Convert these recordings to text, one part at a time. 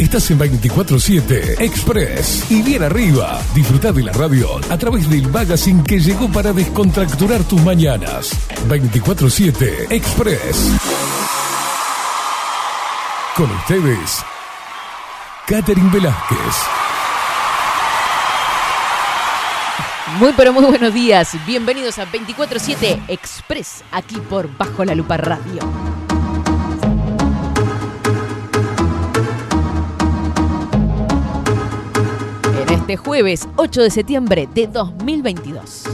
Estás en 24-7 Express y bien arriba. Disfruta de la radio a través del magazine que llegó para descontracturar tus mañanas. 24-7 Express. Con ustedes, Catherine Velázquez. Muy pero muy buenos días. Bienvenidos a 24-7 Express, aquí por Bajo la Lupa Radio. Este jueves 8 de septiembre de 2022.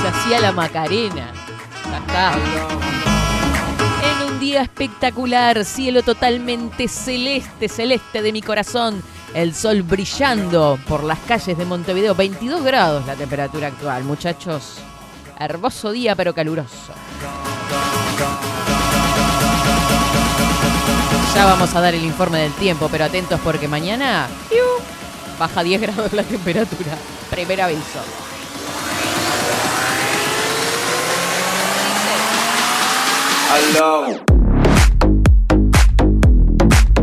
Se hacía la Macarena. Acá. En un día espectacular, cielo totalmente celeste, celeste de mi corazón. El sol brillando por las calles de Montevideo. 22 grados la temperatura actual, muchachos. Hermoso día, pero caluroso. Ya vamos a dar el informe del tiempo, pero atentos porque mañana baja 10 grados la temperatura. Primer aviso.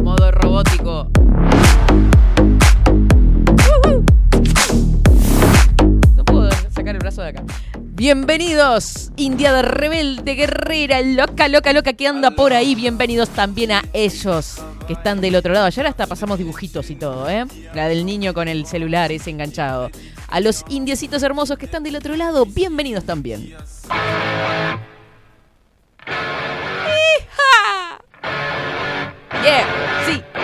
Modo robótico. No puedo sacar el brazo de acá. Bienvenidos, India de rebelde, guerrera, loca, loca, loca que anda por ahí. Bienvenidos también a ellos que están del otro lado. Ayer hasta pasamos dibujitos y todo, ¿eh? La del niño con el celular ese enganchado. A los indiecitos hermosos que están del otro lado, bienvenidos también. ¡Hija! Yeah, sí.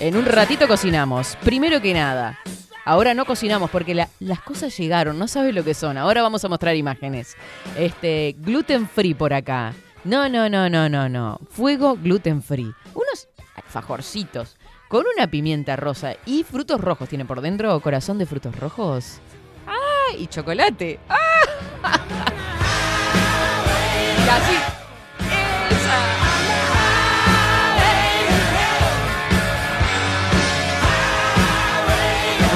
En un ratito cocinamos. Primero que nada, ahora no cocinamos porque la- las cosas llegaron, no sabes lo que son. Ahora vamos a mostrar imágenes. Este, gluten free por acá. No, no, no, no, no, no. Fuego gluten free. Unos fajorcitos con una pimienta rosa y frutos rojos. ¿Tiene por dentro corazón de frutos rojos? ¡Ah! Y chocolate. ¡Ah! Así.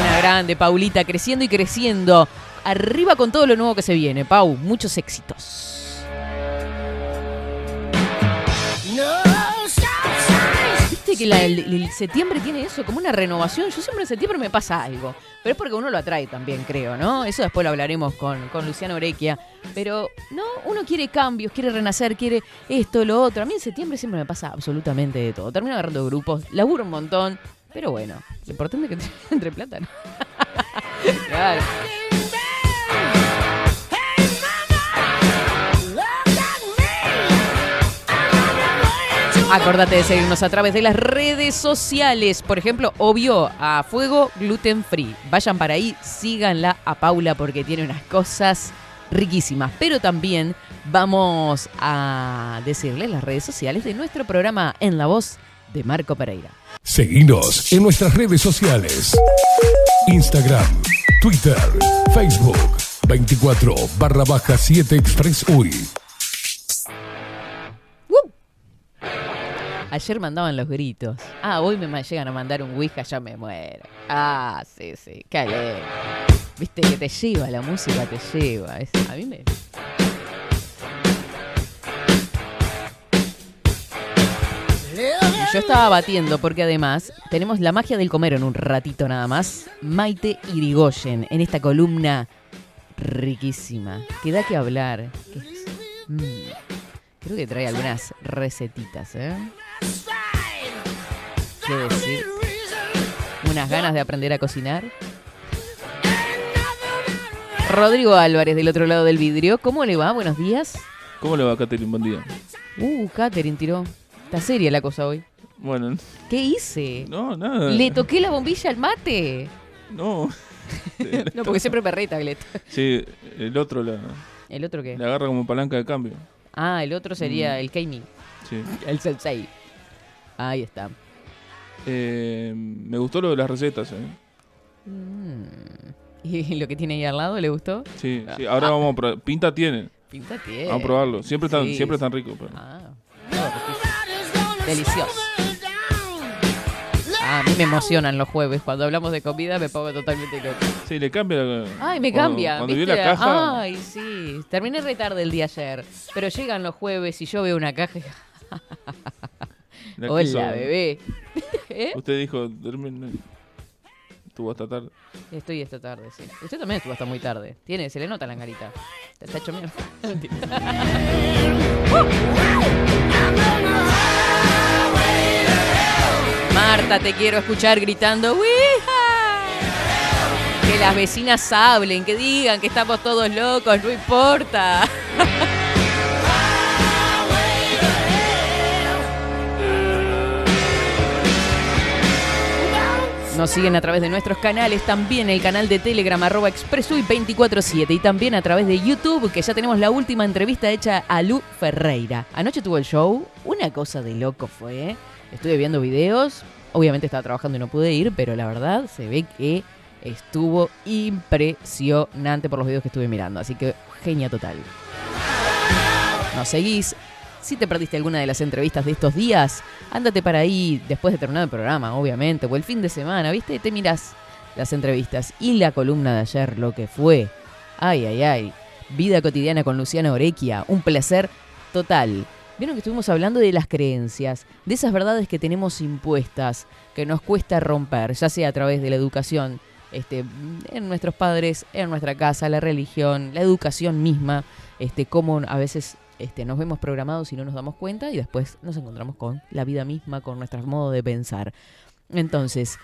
Una grande, Paulita, creciendo y creciendo. Arriba con todo lo nuevo que se viene, Pau. Muchos éxitos. Viste que la- el, el septiembre tiene eso, como una renovación. Yo siempre en septiembre me pasa algo. Pero es porque uno lo atrae también, creo, ¿no? Eso después lo hablaremos con, con Luciano Orequia. Pero, no, uno quiere cambios, quiere renacer, quiere esto, lo otro. A mí en septiembre siempre me pasa absolutamente de todo. Termino agarrando grupos, laburo un montón. Pero bueno, lo importante es que entre plata, ¿no? claro. Acordate de seguirnos a través de las redes sociales. Por ejemplo, obvio, a Fuego Gluten Free. Vayan para ahí, síganla a Paula porque tiene unas cosas riquísimas. Pero también vamos a decirles las redes sociales de nuestro programa En la Voz de Marco Pereira. Seguinos en nuestras redes sociales. Instagram, Twitter, Facebook, 24 barra baja 7 Express UI. Ayer mandaban los gritos. Ah, hoy me llegan a mandar un Ouija, ya me muero. Ah, sí, sí, alegre. Viste que te lleva, la música te lleva. A mí me... Yo estaba batiendo porque además tenemos la magia del comer en un ratito nada más. Maite Irigoyen en esta columna riquísima. Que da que hablar. mm, creo que trae algunas recetitas, ¿eh? ¿Qué decir? Unas ganas de aprender a cocinar. Rodrigo Álvarez del otro lado del vidrio. ¿Cómo le va? Buenos días. ¿Cómo le va Catherine? Buen día. Uh, Catherine tiró. Está seria la cosa hoy. Bueno, ¿Qué hice? no, nada. ¿Le toqué la bombilla al mate? No. No, porque siempre me reta, Glet. Sí, el otro la, ¿El otro qué? la agarra como palanca de cambio. Ah, el otro sería Mm. el Keimi. Sí. El Sensei. Ahí está. Eh, me gustó lo de las recetas, ¿eh? Mm. ¿Y lo que tiene ahí al lado le gustó? Sí, sí. Ahora vamos a probar. Pinta tiene. Pinta tiene. Vamos a probarlo. Siempre están, Sí, siempre están ricos. pero- Ah, no. Delicioso. Ah, a mí me emocionan los jueves. Cuando hablamos de comida me pongo totalmente loca. Sí, le cambia la. Ay, me cuando- cambia. Cuando vi la caja. Ay, sí. Terminé re tarde el día ayer. Pero llegan los jueves y yo veo una caja. la Hola, quiso- bebé. ¿Eh? Usted dijo, termine. Estuvo hasta tarde. Estoy esta tarde, sí. Usted también estuvo hasta muy tarde. Tiene, se le nota la angarita. Te está hecho mierda. Marta, te quiero escuchar gritando ¡Wija! Que las vecinas hablen, que digan que estamos todos locos, no importa. Nos siguen a través de nuestros canales, también el canal de Telegram arroba expresuy247 y también a través de YouTube, que ya tenemos la última entrevista hecha a Lu Ferreira. Anoche tuvo el show, una cosa de loco fue. ¿eh? Estuve viendo videos, obviamente estaba trabajando y no pude ir, pero la verdad se ve que estuvo impresionante por los videos que estuve mirando, así que genia total. Nos seguís. Si te perdiste alguna de las entrevistas de estos días, ándate para ahí después de terminar el programa, obviamente, o el fin de semana, ¿viste? Te miras las entrevistas y la columna de ayer, lo que fue. Ay, ay, ay. Vida cotidiana con Luciana Orequia. Un placer total. Vieron que estuvimos hablando de las creencias, de esas verdades que tenemos impuestas, que nos cuesta romper, ya sea a través de la educación, este, en nuestros padres, en nuestra casa, la religión, la educación misma, este, cómo a veces este, nos vemos programados y no nos damos cuenta y después nos encontramos con la vida misma, con nuestro modo de pensar. Entonces,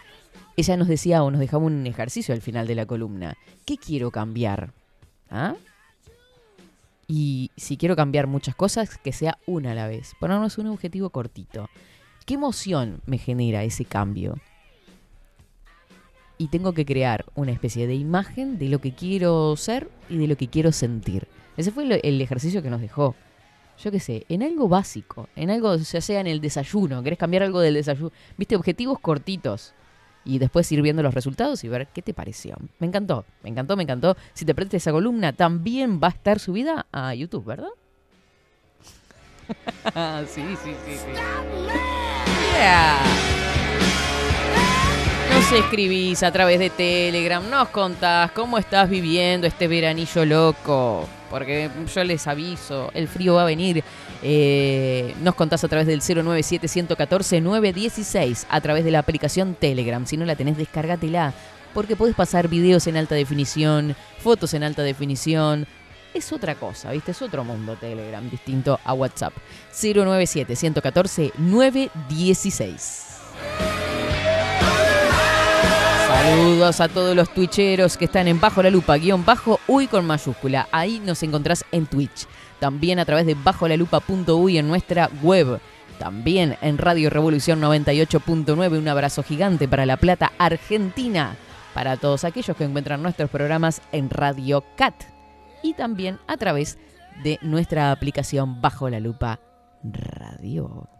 ella nos decía o nos dejaba un ejercicio al final de la columna. ¿Qué quiero cambiar? ¿Ah? Y si quiero cambiar muchas cosas, que sea una a la vez. Ponernos un objetivo cortito. ¿Qué emoción me genera ese cambio? Y tengo que crear una especie de imagen de lo que quiero ser y de lo que quiero sentir. Ese fue el ejercicio que nos dejó. Yo qué sé, en algo básico, en algo, ya sea en el desayuno, querés cambiar algo del desayuno, viste, objetivos cortitos. Y después ir viendo los resultados y ver qué te pareció. Me encantó, me encantó, me encantó. Si te perdiste esa columna, también va a estar subida a YouTube, ¿verdad? sí, sí, sí, sí. Yeah. Nos escribís a través de Telegram, nos contás cómo estás viviendo este veranillo loco. Porque yo les aviso, el frío va a venir. Eh, nos contás a través del 097-114-916, a través de la aplicación Telegram. Si no la tenés, descárgatela. Porque podés pasar videos en alta definición, fotos en alta definición. Es otra cosa, ¿viste? Es otro mundo Telegram, distinto a WhatsApp. 097-114-916. Saludos a todos los twitcheros que están en Bajo la Lupa, guion bajo, uy con mayúscula. Ahí nos encontrás en Twitch. También a través de bajolalupa.uy en nuestra web. También en Radio Revolución 98.9. Un abrazo gigante para La Plata, Argentina. Para todos aquellos que encuentran nuestros programas en Radio Cat. Y también a través de nuestra aplicación Bajo la Lupa Radio.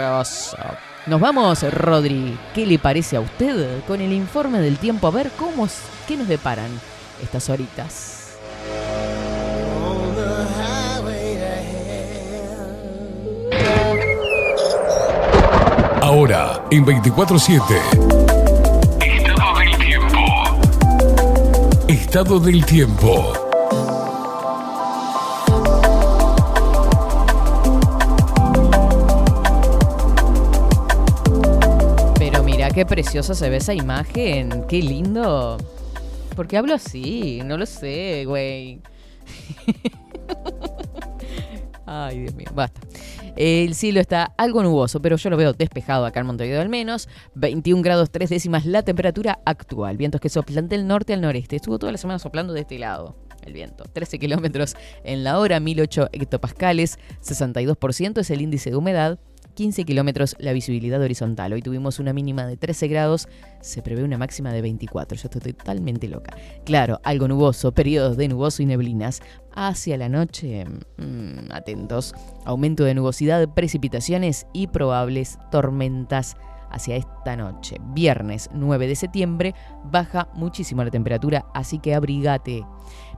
Hermoso. Nos vamos, Rodri. ¿Qué le parece a usted con el informe del tiempo? A ver cómo, qué nos deparan estas horitas. Ahora, en 24-7. Estado del tiempo. Estado del tiempo. Qué preciosa se ve esa imagen. Qué lindo. ¿Por qué hablo así? No lo sé, güey. Ay, Dios mío, basta. El cielo está algo nuboso, pero yo lo veo despejado acá en Montevideo al menos. 21 grados 3 décimas la temperatura actual. Vientos que soplan del norte al noreste. Estuvo toda la semana soplando de este lado el viento. 13 kilómetros en la hora, 1008 hectopascales, 62% es el índice de humedad. 15 kilómetros la visibilidad horizontal. Hoy tuvimos una mínima de 13 grados, se prevé una máxima de 24. Yo estoy totalmente loca. Claro, algo nuboso, periodos de nuboso y neblinas. Hacia la noche, mm, atentos, aumento de nubosidad, precipitaciones y probables tormentas hacia esta noche. Viernes 9 de septiembre baja muchísimo la temperatura, así que abrigate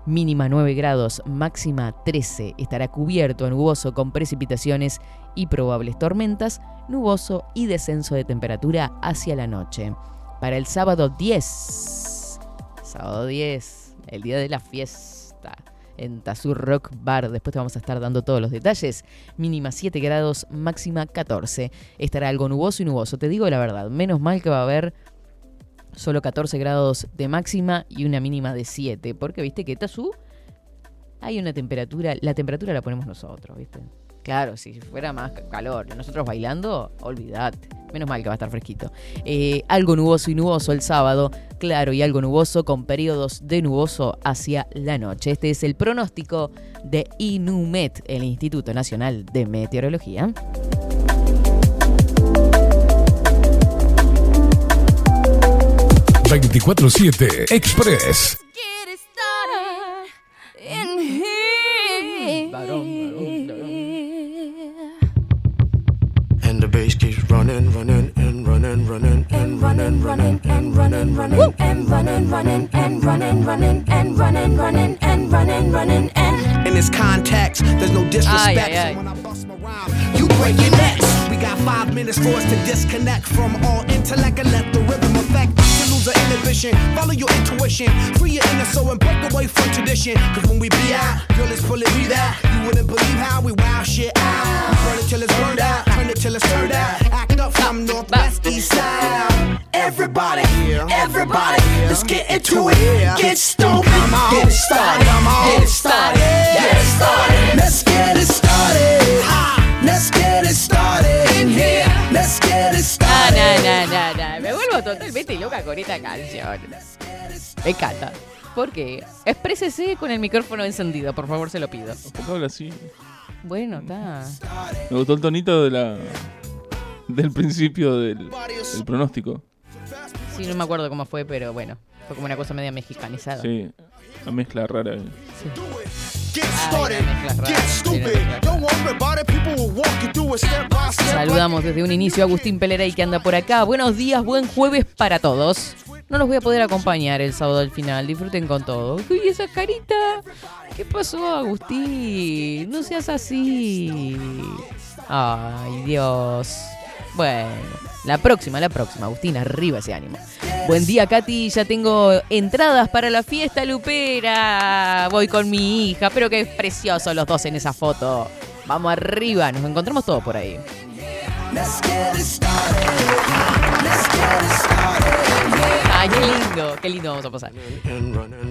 mínima 9 grados, máxima 13. Estará cubierto, nuboso con precipitaciones y probables tormentas, nuboso y descenso de temperatura hacia la noche. Para el sábado 10, sábado 10, el día de la fiesta en Tazur Rock Bar. Después te vamos a estar dando todos los detalles. Mínima 7 grados, máxima 14. Estará algo nuboso y nuboso. Te digo la verdad, menos mal que va a haber solo 14 grados de máxima y una mínima de 7. Porque viste que Tazú hay una temperatura, la temperatura la ponemos nosotros, ¿viste? Claro, si fuera más calor, nosotros bailando, olvidate. Menos mal que va a estar fresquito. Eh, algo nuboso y nuboso el sábado, claro y algo nuboso con periodos de nuboso hacia la noche. Este es el pronóstico de INUMET, el Instituto Nacional de Meteorología. 24-7 Express. And the bass keeps running, running, and running, running, and running, running, and running, running, and running, running, and running, running, and running, running, and running, running, and in this context, there's no disrespect. When I bust my rhyme, you break your necks. We got five minutes for us to disconnect from all intellect and let the rhythm affect to lose the inhibition. Follow your intuition, free your inner soul and break away from tradition. Cause when we be out, girl, it's fully be that. You wouldn't believe how we wow shit out. We burn it till it's burned out, turn it till it's turned out. Act up from northwest east side. Everybody, everybody, let's get into it. Get stoked, get it started, loca con esta canción. Me encanta. ¿Por qué? Exprésese con el micrófono encendido, por favor, se lo pido. ¿Por qué habla así? Bueno, está. Me gustó el tonito de la del principio del, del pronóstico. Sí, no me acuerdo cómo fue, pero bueno. Fue como una cosa media mexicanizada. Sí, la mezcla rara. Sí, Saludamos desde un inicio a Agustín Pelerey que anda por acá. Buenos días, buen jueves para todos. No los voy a poder acompañar el sábado al final. Disfruten con todo. Uy, esa carita. ¿Qué pasó, Agustín? No seas así. Ay, Dios. Bueno, la próxima, la próxima. Agustín, arriba ese ánimo. Buen día, Katy. Ya tengo entradas para la fiesta lupera. Voy con mi hija. Pero que preciosos los dos en esa foto. Vamos arriba. Nos encontramos todos por ahí. Ay, qué lindo. Qué lindo vamos a pasar.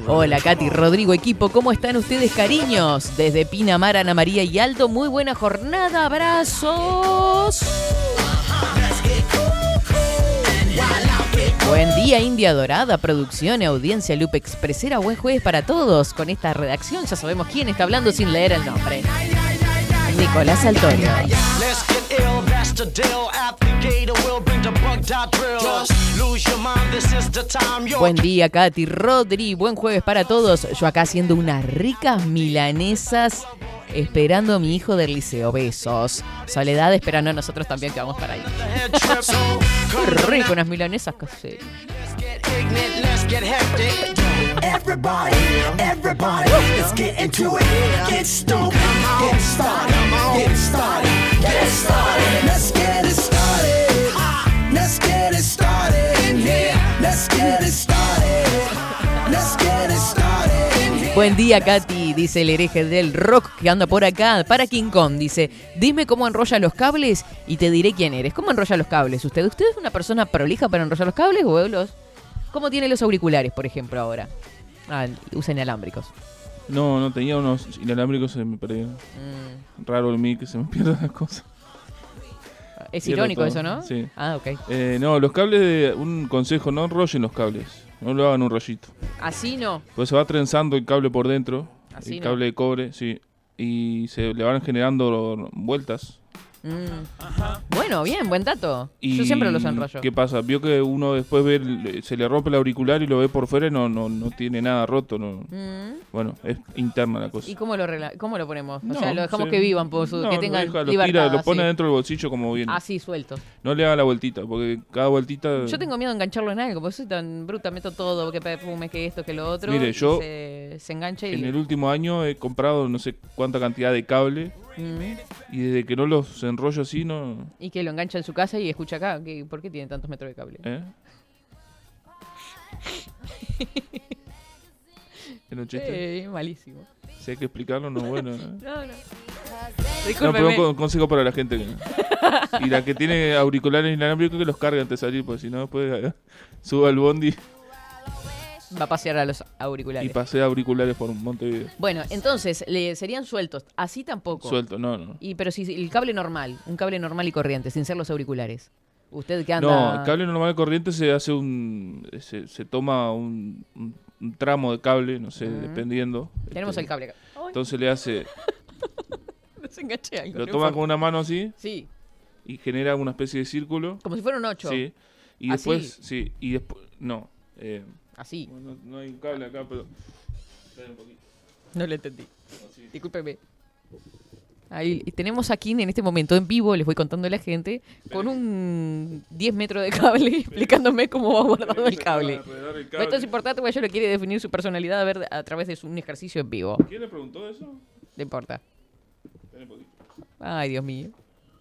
Hola, Katy, Rodrigo, equipo. ¿Cómo están ustedes, cariños? Desde Pinamar, Ana María y Alto. Muy buena jornada. Abrazos. Buen día, India Dorada, producción y audiencia Lupe Expresera. Buen jueves para todos. Con esta redacción ya sabemos quién está hablando sin leer el nombre. Nicolás Altorio. Buen día, Katy, Rodri. Buen jueves para todos. Yo acá haciendo unas ricas milanesas. Esperando a mi hijo del liceo. Besos. Soledad esperando a nosotros también que vamos para ahí. rico, unas milanesas caseras. get ignorant, let's get hectic. Everybody, everybody, let's get into it. Get stoked, get started, get it started, get it started. Let's get it started. Let's get it started in here. Let's get it started. Let's get it started. Buen día, Katy, dice el hereje del rock que anda por acá. Para King Kong, dice, dime cómo enrolla los cables y te diré quién eres. ¿Cómo enrolla los cables usted? ¿Usted es una persona prolija para enrollar los cables o los... ¿Cómo tiene los auriculares, por ejemplo, ahora? Ah, usa inalámbricos. No, no tenía unos inalámbricos, se me perdieron. Mm. Raro el mí que se me pierdan las cosas. Es irónico eso, ¿no? sí. Ah, ok. Eh, no, los cables, de, un consejo, no enrollen los cables. No lo hagan un rollito. Así no. Pues se va trenzando el cable por dentro. Así el no. cable de cobre, sí. Y se le van generando vueltas. Mm. Bueno, bien, buen dato. Y Yo siempre los enrollo. ¿Qué pasa? Vio que uno después ve, se le rompe el auricular y lo ve por fuera y no, no, no tiene nada roto. No. Mm. Bueno, es interna la cosa. ¿Y cómo lo, cómo lo ponemos? o sea, lo dejamos se- que vivan, por su- no, que lo tengan deja, lo libertad. tira, lo pone así. dentro del bolsillo como viene. Así, suelto. No le haga la vueltita, porque cada vueltita... Yo tengo miedo de engancharlo en algo, porque soy tan bruta, meto todo, que perfume, que esto, que lo otro. Mire, yo Se, se engancha y. En el último año he comprado no sé cuánta cantidad de cable Y desde que no los enrollo así, no... Y que lo engancha en su casa y escucha acá. ¿Por qué tiene tantos metros de cable? ¿Eh? ¿Era un chiste? Eh, malísimo. Si hay que explicarlo, no es bueno. ¿eh? No, no. No, pero un con- consejo para la gente. que- y la que tiene auriculares inalámbricos que los cargue antes de salir, porque si no, después eh, suba al bondi Va a pasear a los y auriculares. pasea auriculares por Montevideo. Bueno, entonces, le serían sueltos. Así tampoco. Suelto, no, no. Y pero si el cable normal, un cable normal y corriente, sin ser los auriculares. Usted que anda. No, el cable normal de corriente se hace un. Se, se toma un, un- un tramo de cable, no sé, dependiendo. Tenemos Este, el cable acá. Ay, Entonces le hace. desenganché algo. Lo toma con una mano así Sí, y genera una especie de círculo. como si fuera un 8. Sí. Y ¿Así? después. Sí, y después. No. eh, Así. bueno, no hay un cable acá, pero. Espera un poquito. No lo entendí. Así. Discúlpeme. Ahí tenemos aquí en este momento en vivo, les voy contando a la gente, con un 10 metros de cable explicándome cómo va guardado el cable. Esto es importante porque ella lo quiere definir su personalidad a ver a través de un ejercicio en vivo. ¿Quién le preguntó eso? No importa. Espera un poquito. Ay, Dios mío.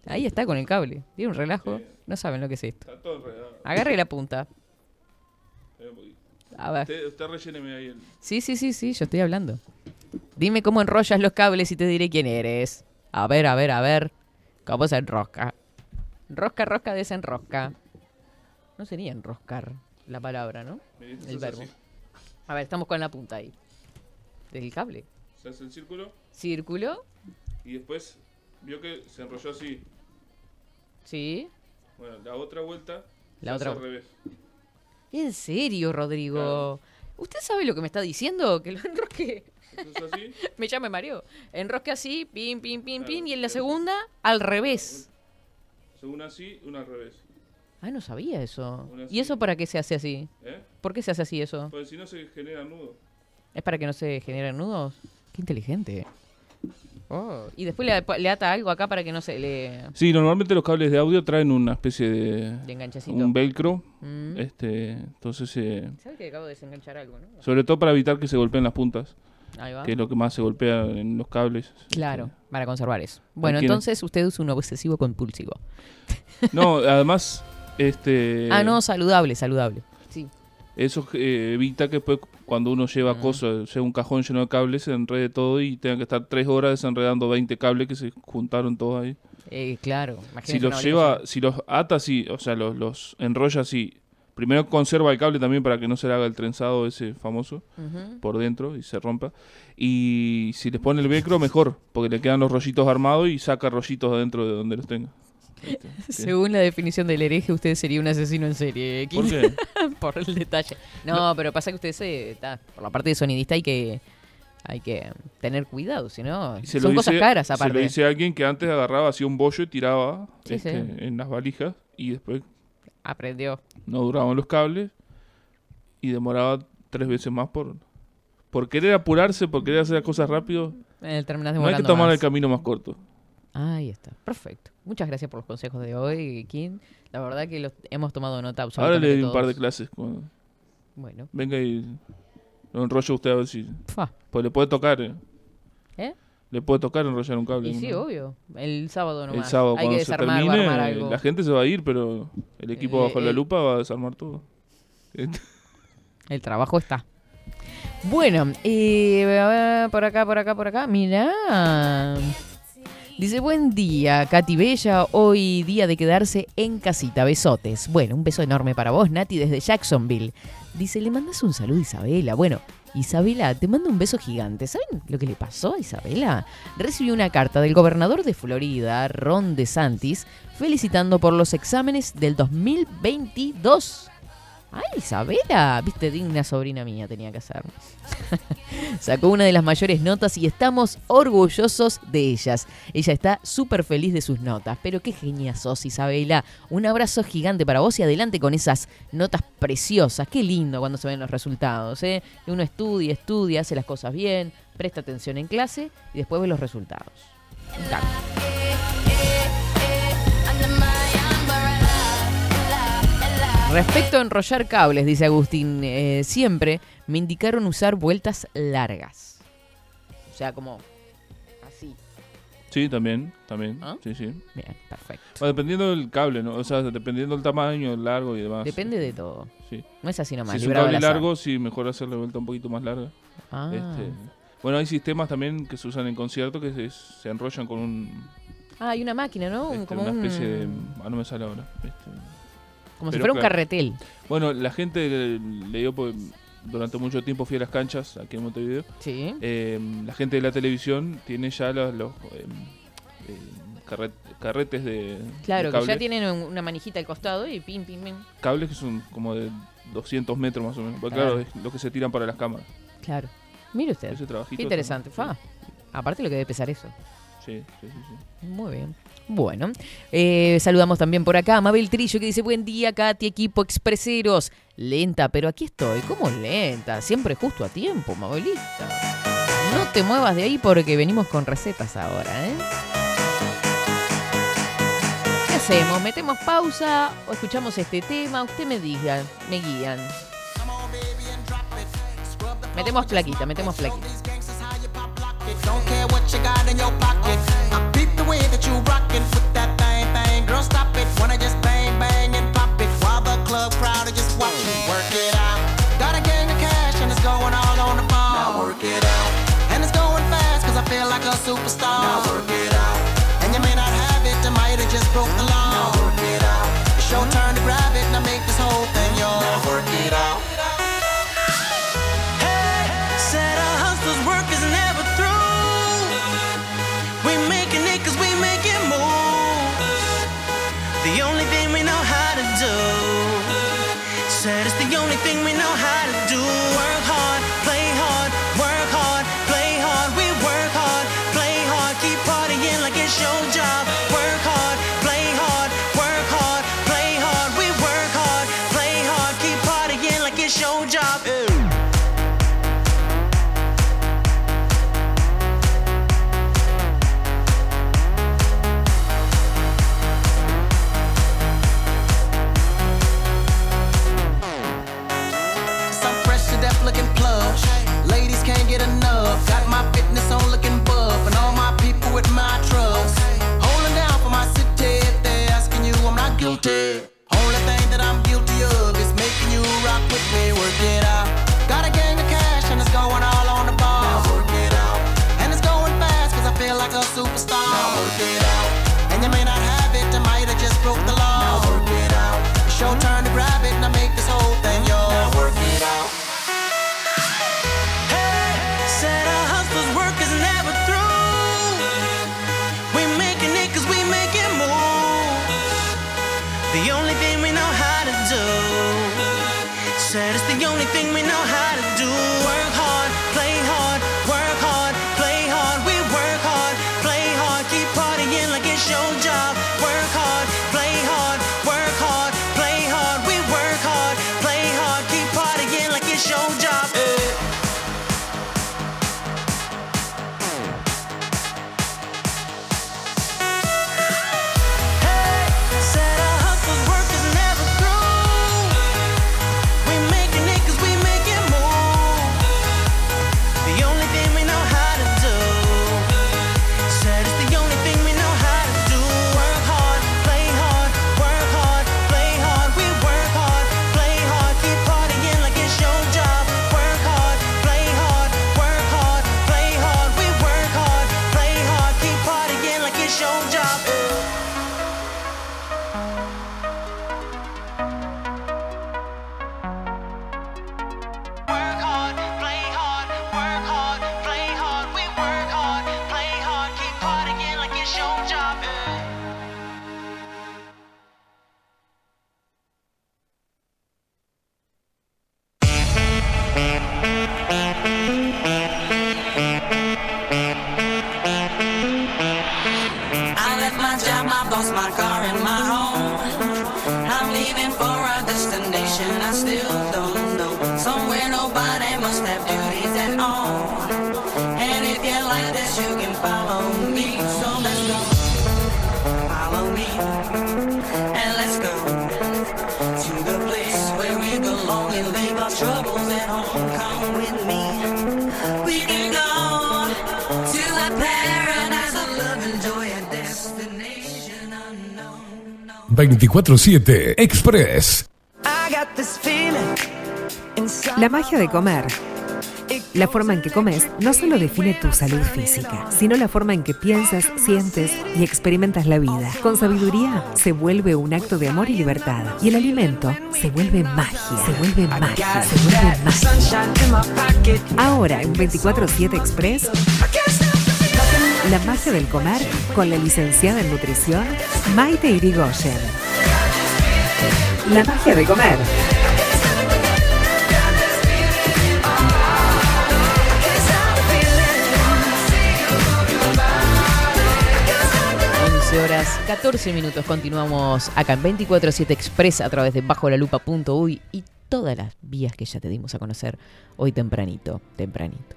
Ahí está con el cable. Tiene un relajo. No saben lo que es esto. Agarre la punta. A ver. Usted, usted relléneme ahí el. Sí, sí, sí, sí, yo estoy hablando. Dime cómo enrollas los cables y te diré quién eres. A ver, a ver, a ver. ¿Cómo se enrosca? Rosca, rosca, desenrosca. No sería enroscar la palabra, ¿no? El verbo. así. A ver, estamos con la punta ahí. Del cable. Se hace el círculo Círculo. y después vio que se enrolló así. Sí. Bueno, la otra vuelta La se otra hace al revés. ¿En serio, Rodrigo? ¿Usted sabe lo que me está diciendo? Que lo es así. Me llame Mario. Enrosque así, pin, pin, pin, Claro, pin. Y en la segunda, al revés. Según así, una al revés. Ah, no sabía eso. ¿Y eso para qué se hace así? ¿Eh? ¿Por qué se hace así eso? Porque si no se genera nudo. ¿Es para que no se generen nudos? Qué inteligente. Oh, Y después le, le ata algo acá para que no se le... Sí, normalmente los cables de audio traen una especie de. De enganchecito. un velcro. Mm. Este, entonces, eh, ¿Sabes que acabo de desenganchar algo, no? sobre todo para evitar que se golpeen las puntas, Ahí va. que es lo que más se golpea en los cables. Claro, Este, para conservar eso. Bueno, entonces usted es un obsesivo compulsivo. No, además, este. ah, no, saludable, saludable. Eso eh, evita que después cuando uno lleva Mm. cosas, lleva un cajón lleno de cables, se enrede todo y tenga que estar tres horas desenredando 20 cables que se juntaron todos ahí. Eh, claro. Si imagínese una los lleva, si los ata así, o sea, los, los enrolla así, primero conserva el cable también para que no se le haga el trenzado ese famoso por dentro y se rompa. Y si les pone el velcro, mejor, porque le quedan los rollitos armados y saca rollitos adentro de donde los tenga. Según la definición del hereje, usted sería un asesino en serie. ¿Por qué? por el detalle. No, pero pasa que usted se está por la parte de sonidista hay que hay que tener cuidado, si no se son cosas caras Se aparte. lo dice a alguien que antes agarraba así un bollo y tiraba Sí, este, sí. en las valijas y después Aprendió. no duraban los cables y demoraba tres veces más por, por querer apurarse, por querer hacer las cosas rápido. Eh, No hay que tomar más. el camino más corto. Ahí está, perfecto. Muchas gracias por los consejos de hoy, Kim. La verdad que los hemos tomado nota Ahora absolutamente le doy un par de clases. cuando Bueno, venga y lo enrollo usted a ver si... fa. Pues le puede tocar, ¿eh? ¿Eh? Le puede tocar enrollar un cable. Y sí, ¿no? obvio. El sábado nomás. El sábado Hay cuando que se desarmar o termine, algo. la gente se va a ir, pero el equipo Eh, bajo la lupa va a desarmar todo. El trabajo está. Bueno, eh, a ver, por acá, por acá, por acá. Mirá. Dice, buen día, Katy Bella. Hoy día de quedarse en casita. Besotes. Bueno, un beso enorme para vos, Nati, desde Jacksonville. Dice, le mandas un saludo a Isabela. Bueno, Isabela, te mando un beso gigante. ¿Saben lo que le pasó a Isabela? Recibió una carta del gobernador de Florida, Ron DeSantis, felicitando por los exámenes del 2022. Ay, Isabela, viste, digna sobrina mía tenía que hacer. Sacó una de las mayores notas y estamos orgullosos de ellas. Ella está súper feliz de sus notas. Pero qué genia sos, Isabela. Un abrazo gigante para vos y adelante con esas notas preciosas. Qué lindo cuando se ven los resultados. ¿eh? Uno estudia, estudia, hace las cosas bien, presta atención en clase y después ve los resultados. Respecto a enrollar cables, dice Agustín, eh, siempre me indicaron usar vueltas largas. O sea, como así. Sí, también, también. ¿Ah? Sí, sí. Bien, perfecto. Bueno, dependiendo del cable, ¿no? O sea, dependiendo del tamaño, el largo y demás. Depende de todo. Sí. No es así nomás. Si es un cable largo, sí, mejor hacerle vuelta un poquito más larga. Ah, Este, bueno, hay sistemas también que se usan en concierto que se, se enrollan con un, Ah, hay una máquina, ¿no? Este, como una un- especie de... Ah, no me sale ahora. Este, como si fuera un carretel. Bueno, la gente le, le dio, porque durante mucho tiempo fui a las canchas aquí en Montevideo. Sí. Eh, la gente de la televisión tiene ya los, los, eh, eh, carret- carretes de, Claro, de que ya tienen un- una manijita al costado y pim, pim, pim. cables que son como de 200 metros más o menos. Porque Claro. claro, es lo que se tiran para las cámaras. Claro. Mire usted. Ese. Qué interesante. Fa. Aparte lo que debe pesar eso. Sí, sí, sí. sí. Muy bien. Bueno, eh, saludamos también por acá a Mabel Trillo que dice, buen día, Katy, equipo expreseros. Lenta, pero aquí estoy. ¿Cómo lenta? Siempre justo a tiempo, Mabelita. No te muevas de ahí porque venimos con recetas ahora, ¿eh? ¿Qué hacemos? ¿Metemos pausa o escuchamos este tema? Usted me diga, me guían. Metemos plaquita, metemos plaquita. Don't care what you got in your pocket. I beat the way that you rockin' 24-7 Express. La magia de comer. La forma en que comes no solo define tu salud física, sino la forma en que piensas, sientes y experimentas la vida. Con sabiduría se vuelve un acto de amor y libertad. Y el alimento se vuelve magia, se vuelve magia, se vuelve magia. Ahora en 24-7 Express, la magia del comer con la licenciada en nutrición Maite Irigoyen. La magia de comer. 11 horas 14 minutos. Continuamos acá en 24-7 Express a través de bajolalupa.uy y todas las vías que ya te dimos a conocer hoy tempranito. Tempranito.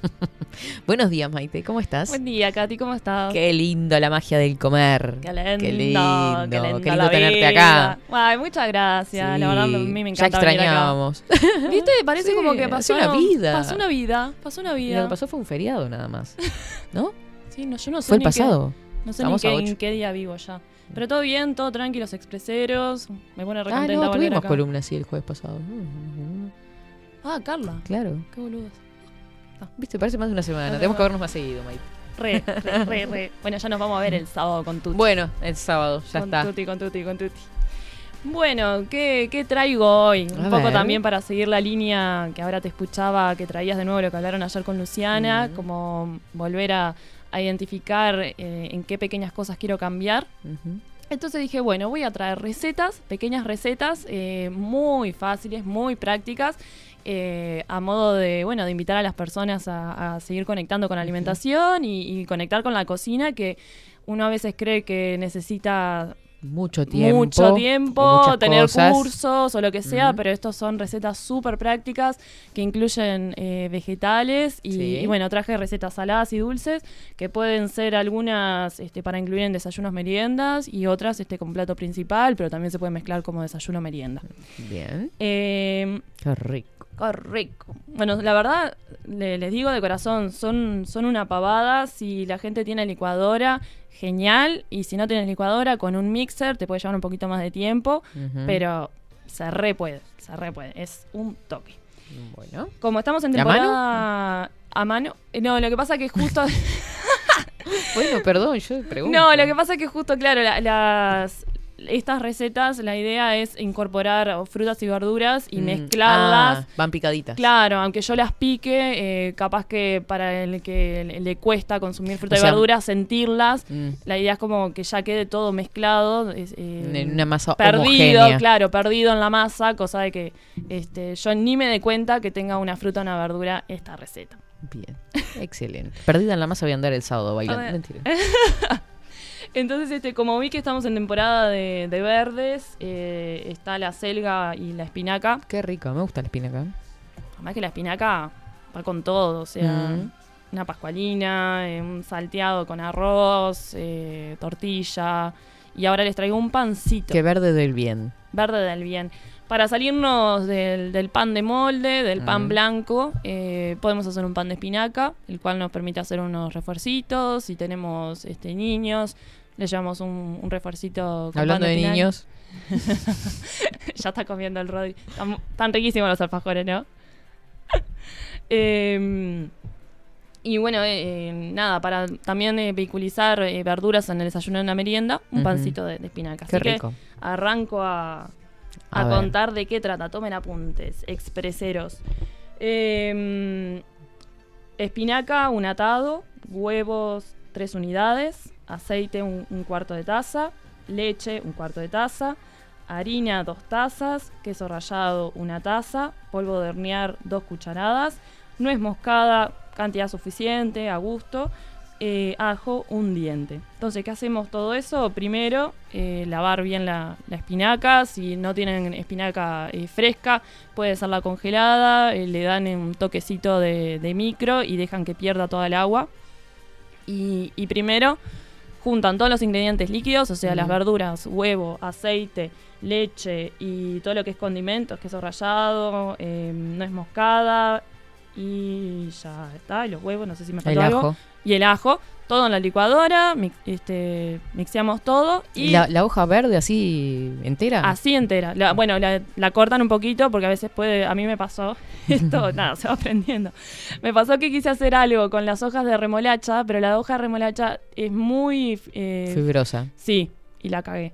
Buenos días, Maite. ¿Cómo estás? Buen día, Katy, ¿cómo estás? Qué lindo la magia del comer. Qué lindo, Qué lindo, qué lindo qué lindo la tenerte vida. acá. Ay, muchas gracias. Sí, La verdad, a mí me ya encanta venir acá. extrañábamos. ¿Viste? Parece Sí, como que pasó una vida. Pasó una vida. Pasó una Y vida. lo que pasó fue un feriado nada más. ¿No? Sí, no, yo no sé Fue el pasado. Qué, no sé Estamos ni en qué día vivo ya. Pero todo bien, todo tranquilo, los expreseros. Me pone re Ah, no, tuvimos acá. columna así el jueves pasado. Ah, Carla. Claro. Qué Viste, parece más de una semana. Tenemos que vernos más seguido, Maite. Re, re, re, re. Bueno, ya nos vamos a ver el sábado con Tuti. Bueno, el sábado, ya con está. Tuti, con Tuti, con Tuti. Bueno, ¿qué, qué traigo hoy? A Un poco también para seguir la línea que ahora te escuchaba, que traías de nuevo lo que hablaron ayer con Luciana, como volver a, a identificar eh, en qué pequeñas cosas quiero cambiar. Entonces dije, bueno, voy a traer recetas, pequeñas recetas, eh, muy fáciles, muy prácticas, eh, a modo de, bueno, de invitar a las personas a, a seguir conectando con la alimentación y, y conectar con la cocina, que uno a veces cree que necesita Mucho tiempo. mucho tiempo, tener cosas. cursos o lo que sea, pero estos son recetas súper prácticas que incluyen eh, vegetales y, Sí. y bueno, traje recetas saladas y dulces que pueden ser algunas este, para incluir en desayunos meriendas y otras este, como plato principal, pero también se puede mezclar como desayuno merienda. Bien. Eh, Qué rico. Rico. Bueno, la verdad, le- les digo de corazón, son, son una pavada. Si la gente tiene licuadora, genial. Y si no tienes licuadora, con un mixer te puede llevar un poquito más de tiempo. Pero se re puede, se re puede. Es un toque. Bueno. Como estamos en ¿Y a mano? temporada a mano, eh, no, lo que pasa que justo Bueno, perdón, yo pregunto. no, lo que pasa es que justo claro, la- las estas recetas la idea es incorporar frutas y verduras y Mm, mezclarlas ah, van picaditas. Claro, aunque yo las pique, eh, capaz que para el que le, le cuesta consumir fruta O y sea, verduras, sentirlas, Mm. la idea es como que ya quede todo mezclado. eh, En una masa perdido, homogénea. claro, perdido en la masa, cosa de que este, yo ni me dé cuenta que tenga una fruta o una verdura esta receta. Bien. Excelente. Perdida en la masa voy a andar el sábado bailando. Mentira. Entonces, este, como vi que estamos en temporada de, de verdes, eh, está la selga y la espinaca. Qué rico, me gusta la espinaca. Además que la espinaca va con todo, o sea, Mm. una pascualina, eh, un salteado con arroz, eh, tortilla. Y ahora les traigo un pancito Qué verde del bien. verde del bien. Para salirnos del, del pan de molde, del pan Mm. blanco, eh, podemos hacer un pan de espinaca, el cual nos permite hacer unos refuercitos. Si tenemos este, niños, le llevamos un, un refuercito. con Hablando de niños, ya está comiendo el Rodri. Están, están riquísimos los alfajores, ¿no? Em, y bueno, eh, eh, nada, para también eh, vehiculizar eh, verduras en el desayuno en la merienda, un pancito de, de espinaca. qué Así que rico. arranco a, a, contar de qué trata. Tomen apuntes, expreseros. Em, espinaca, un atado, huevos, tres unidades, aceite, un, cuarto de taza, leche, un cuarto de taza, harina, dos tazas, queso rallado, una taza, polvo de hornear, dos cucharadas, nuez moscada, cantidad suficiente, a gusto, eh, ajo, un diente. Entonces, ¿qué hacemos todo eso? Primero, eh, lavar bien la, espinaca. Si no tienen espinaca eh, fresca, puede ser la congelada. le dan un toquecito de, de micro y dejan que pierda toda el agua. Y, y primero juntan todos los ingredientes líquidos, o sea, las verduras, huevo, aceite, leche y todo lo que es condimentos, queso rallado, eh, nuez moscada y ya está, y los huevos, no sé si me El faltó algo. Y el ajo, todo en la licuadora, mix- este, mixeamos todo y La, la hoja verde así entera. así entera. La- bueno, la, la cortan un poquito porque a veces puede, a mí me pasó esto, nada, se va aprendiendo. Me pasó que quise hacer algo con las hojas de remolacha, pero la hoja de remolacha es muy... eh, Fibrosa. sí, y la cagué.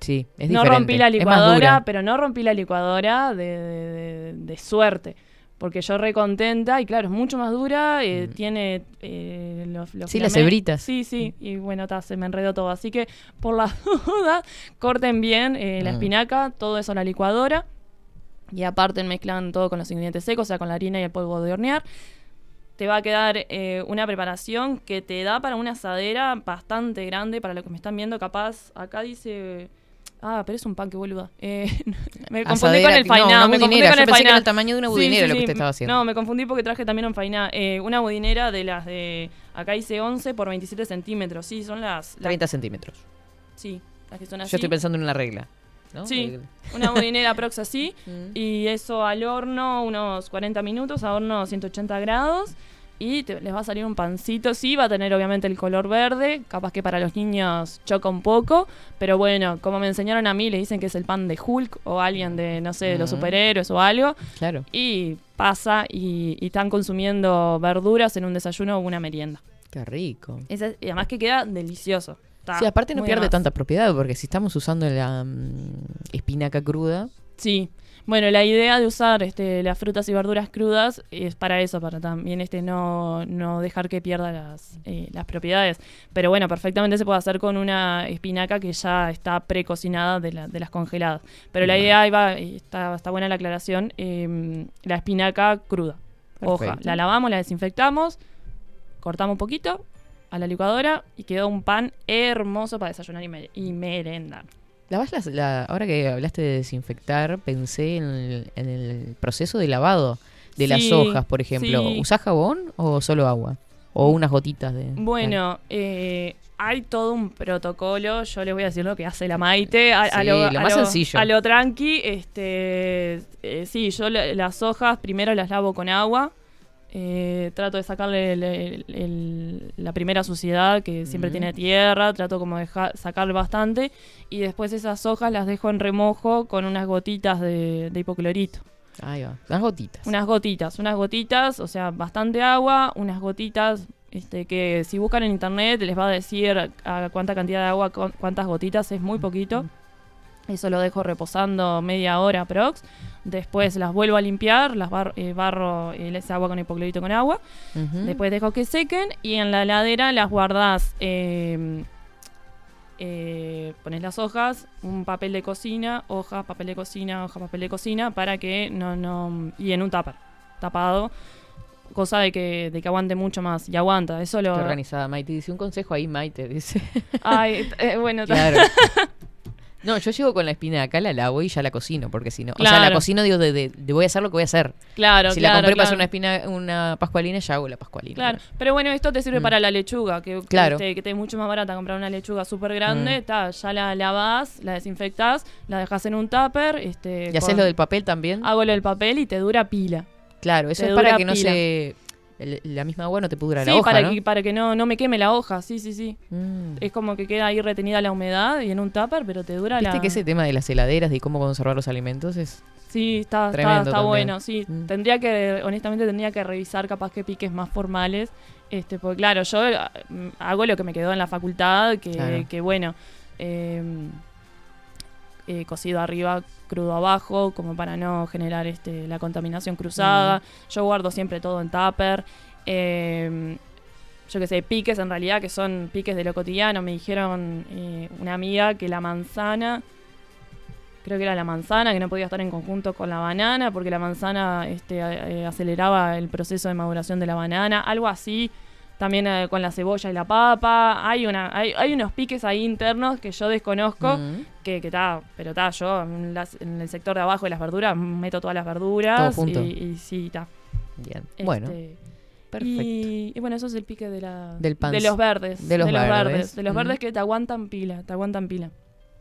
Sí, es no diferente. rompí la licuadora, pero no rompí la licuadora de, de- de- de suerte. Porque yo re contenta y claro, es mucho más dura, eh, tiene eh, los, los Mm. Sí, las hebritas. Sí, sí, y bueno, ta, se me enredó todo. Así que por las dudas, corten bien eh, la Mm. espinaca, todo eso a la licuadora. Y aparte mezclan todo con los ingredientes secos, o sea, con la harina y el polvo de hornear. Te va a quedar eh, una preparación que te da para una asadera bastante grande, para lo que me están viendo, capaz. Acá dice... Ah, pero es un pan, que boluda. Eh, me confundí Asadera, con el no, fainá. una me confundí budinera. con Yo el pensé que era fainá. el tamaño de una Sí, budinera sí, lo que sí. usted estaba haciendo. No, me confundí porque traje también un fainá. Eh, una budinera de las de... Acá dice 11 por 27 centímetros. Sí, son las... las 30 centímetros. Sí, las que son así. Yo estoy pensando en una regla. ¿no? Sí, Eh, una budinera prox así. Mm. Y eso al horno unos 40 minutos, a horno 180 grados. Y te- les va a salir un pancito. Sí, va a tener obviamente el color verde. Capaz que para los niños choca un poco. Pero bueno, como me enseñaron a mí, le dicen que es el pan de Hulk o alguien de, no sé, de los superhéroes o algo. Claro. Y pasa y, y están consumiendo verduras en un desayuno o una merienda. Qué rico. Esa- y además que queda delicioso. Está Sí, aparte no pierde tanta propiedad, porque si estamos usando la mm, espinaca cruda, Sí. Bueno, la idea de usar este, las frutas y verduras crudas es para eso, para también este, no, no dejar que pierda las, eh, las propiedades. Pero bueno, perfectamente se puede hacer con una espinaca que ya está precocinada de, la- de las congeladas. Pero la idea, ahí va, y está, está buena la aclaración, eh, la espinaca cruda. Hoja. La lavamos, la desinfectamos, cortamos un poquito a la licuadora y quedó un pan hermoso para desayunar y, mere- y merendar. Las, la, ahora que hablaste de desinfectar, pensé en el, en el proceso de lavado de las hojas, por ejemplo. sí. ¿Usás jabón o solo agua? O unas gotitas de... Bueno, eh, hay todo un protocolo. Yo les voy a decir lo que hace la Maite. A, a Sí, lo, lo a más sencillo. A lo tranqui. Este, eh, sí, yo la- las hojas primero las lavo con agua. Eh, trato de sacarle el- el- el- la primera suciedad que siempre tiene tierra. Trato como de sacarle bastante. Y después esas hojas las dejo en remojo con unas gotitas de, de hipoclorito. Ahí va, las gotitas. Unas gotitas, unas gotitas, o sea, bastante agua, unas gotitas este, que si buscan en internet les va a decir a cuánta cantidad de agua, cu- cuántas gotitas, es muy poquito. Eso lo dejo reposando media hora prox. Después las vuelvo a limpiar, las bar- eh, barro eh, ese agua con hipoclorito con agua. Después dejo que sequen y en la heladera las guardás. Eh, eh, pones las hojas, un papel de cocina, hoja, papel de cocina, hoja, papel de cocina, para que no, no. Y en un tupper, tapado. Cosa de que, de que aguante mucho más. Y aguanta, eso lo. Qué organizada, Maite. Dice un consejo ahí, Maite. Dice. Ay, eh, bueno, claro. No, yo llego con la espinaca, la lavo y ya la cocino, porque si no. O sea, la cocino, digo, de, de- de voy a hacer lo que voy a hacer. claro, si claro, la compré para hacer una espina, una pascualina, ya hago la pascualina. Claro, pero bueno, esto te sirve Mm. para la lechuga, que, que Claro. te, que te es mucho más barata comprar una lechuga súper grande, Mm. ta, ya la lavas, la desinfectás, la dejas en un tupper. Este, ¿Y haces lo del papel también? Hago lo del papel y te dura pila. claro, eso te es para que no se. El- la misma agua no te pudra sí, la hoja. para, ¿no? que, para que no, no me queme la hoja, sí, sí, sí. Mm. Es como que queda ahí retenida la humedad y en un tupper, pero te dura Viste la... que ese tema de las heladeras y cómo conservar los alimentos es. Sí, está, está, está bueno, sí. Mm. Tendría que, honestamente, tendría que revisar capaz que piques más formales. Este, porque claro, yo mm, hago lo que me quedó en la facultad, que, Claro. que bueno, eh, eh, cocido arriba, crudo abajo, como para no generar este, la contaminación cruzada. Yo guardo siempre todo en tupper. Eh, yo que sé, piques en realidad, que son piques de lo cotidiano. Me dijeron eh, una amiga que la manzana, creo que era la manzana, que no podía estar en conjunto con la banana, porque la manzana este, a- eh, aceleraba el proceso de maduración de la banana, algo así. También eh, con la cebolla y la papa. Hay una hay, hay unos piques ahí internos que yo desconozco. Mm. Que está, pero está, yo en, las- en el sector de abajo de las verduras meto todas las verduras. Todo junto. Y, y sí, está. Bien. Este, Bueno, perfecto. Y, y bueno, eso es el pique de la Del de los verdes. de los verdes. verdes. De los Mm. verdes que te aguantan pila, te aguantan pila.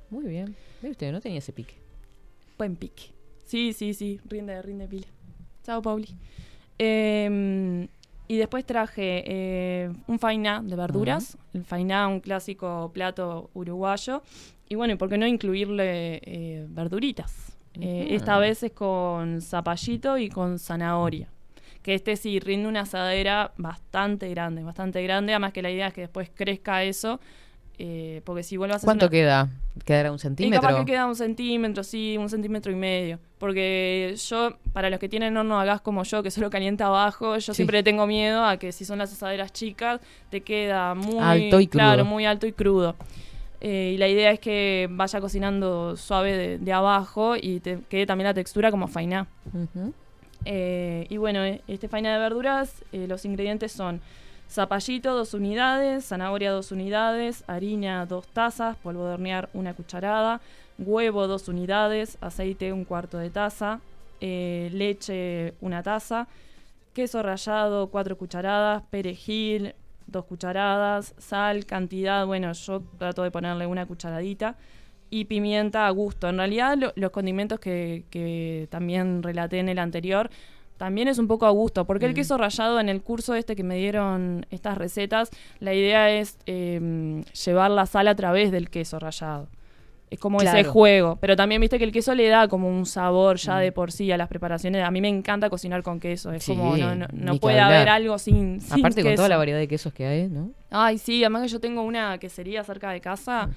Muy bien. Mire usted, no tenía ese pique. Buen pique. Sí, sí, sí, rinde, rinde pila. Chao, Pauli. Eh, y después traje eh, un fainá de verduras. El fainá, un clásico plato uruguayo. Y bueno, ¿y por qué no incluirle eh, verduritas? Eh. Esta vez es con zapallito y con zanahoria. Que este sí rinde una asadera bastante grande, bastante grande. Además que la idea es que después crezca eso. Eh, porque si vuelvas a ¿Cuánto una- queda? ¿Quedará un y centímetro? capaz que queda un centímetro, sí, un centímetro y medio. Porque yo, para los que tienen horno a gas como yo, que solo calienta abajo, yo Sí. siempre tengo miedo a que si son las asaderas chicas, te queda muy Alto y Claro, crudo. muy alto y crudo. Eh, y la idea es que vaya cocinando suave de, de abajo y te quede también la textura como fainá. Eh, y bueno, eh, este faina de verduras, los ingredientes son zapallito, dos unidades, zanahoria, dos unidades, harina, dos tazas, polvo de hornear, una cucharada, huevo, dos unidades, aceite, un cuarto de taza, eh, leche, una taza, queso rallado, cuatro cucharadas, perejil, dos cucharadas, sal, cantidad, bueno, yo trato de ponerle una cucharadita y pimienta a gusto. En realidad lo- los condimentos que también relaté en el anterior también es un poco a gusto, porque el Mm. queso rallado en el curso este que me dieron estas recetas, la idea es eh, llevar la sal a través del queso rallado. Es como ese juego, pero también viste que el queso le da como un sabor ya Mm. de por sí a las preparaciones. A mí me encanta cocinar con queso, es como no, no, no puede haber algo sin, sin Aparte con toda la variedad de quesos que hay, ¿no? Ay, sí, además que yo tengo una quesería cerca de casa.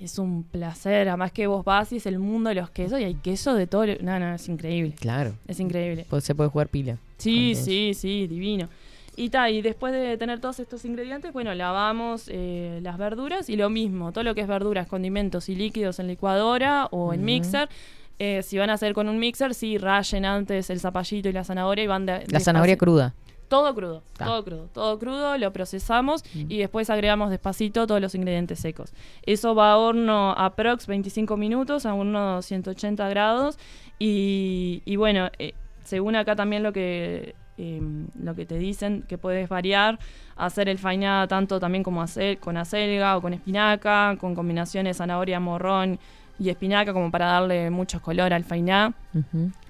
Es un placer. Además que vos vas y es el mundo de los quesos y hay queso de todo. lo- No, no, es increíble. Claro. Es increíble. Pues se puede jugar pila. Sí, sí, sí, divino. Y ta, y después de tener todos estos ingredientes, bueno, lavamos eh, las verduras y lo mismo, todo lo que es verduras, condimentos y líquidos en licuadora o en mixer. Eh, si van a hacer con un mixer, sí, rayen antes el zapallito y la zanahoria y van de, La zanahoria cruda. Todo crudo, Ta. todo crudo, todo crudo, lo procesamos Mm. y después agregamos despacito todos los ingredientes secos. Eso va a horno aprox 25 minutos a unos 180 grados y, y bueno, eh, según acá también lo que eh, lo que te dicen que puedes variar, hacer el fainá tanto también como hacer con acelga o con espinaca, con combinaciones zanahoria, morrón y espinaca como para darle mucho color al fainá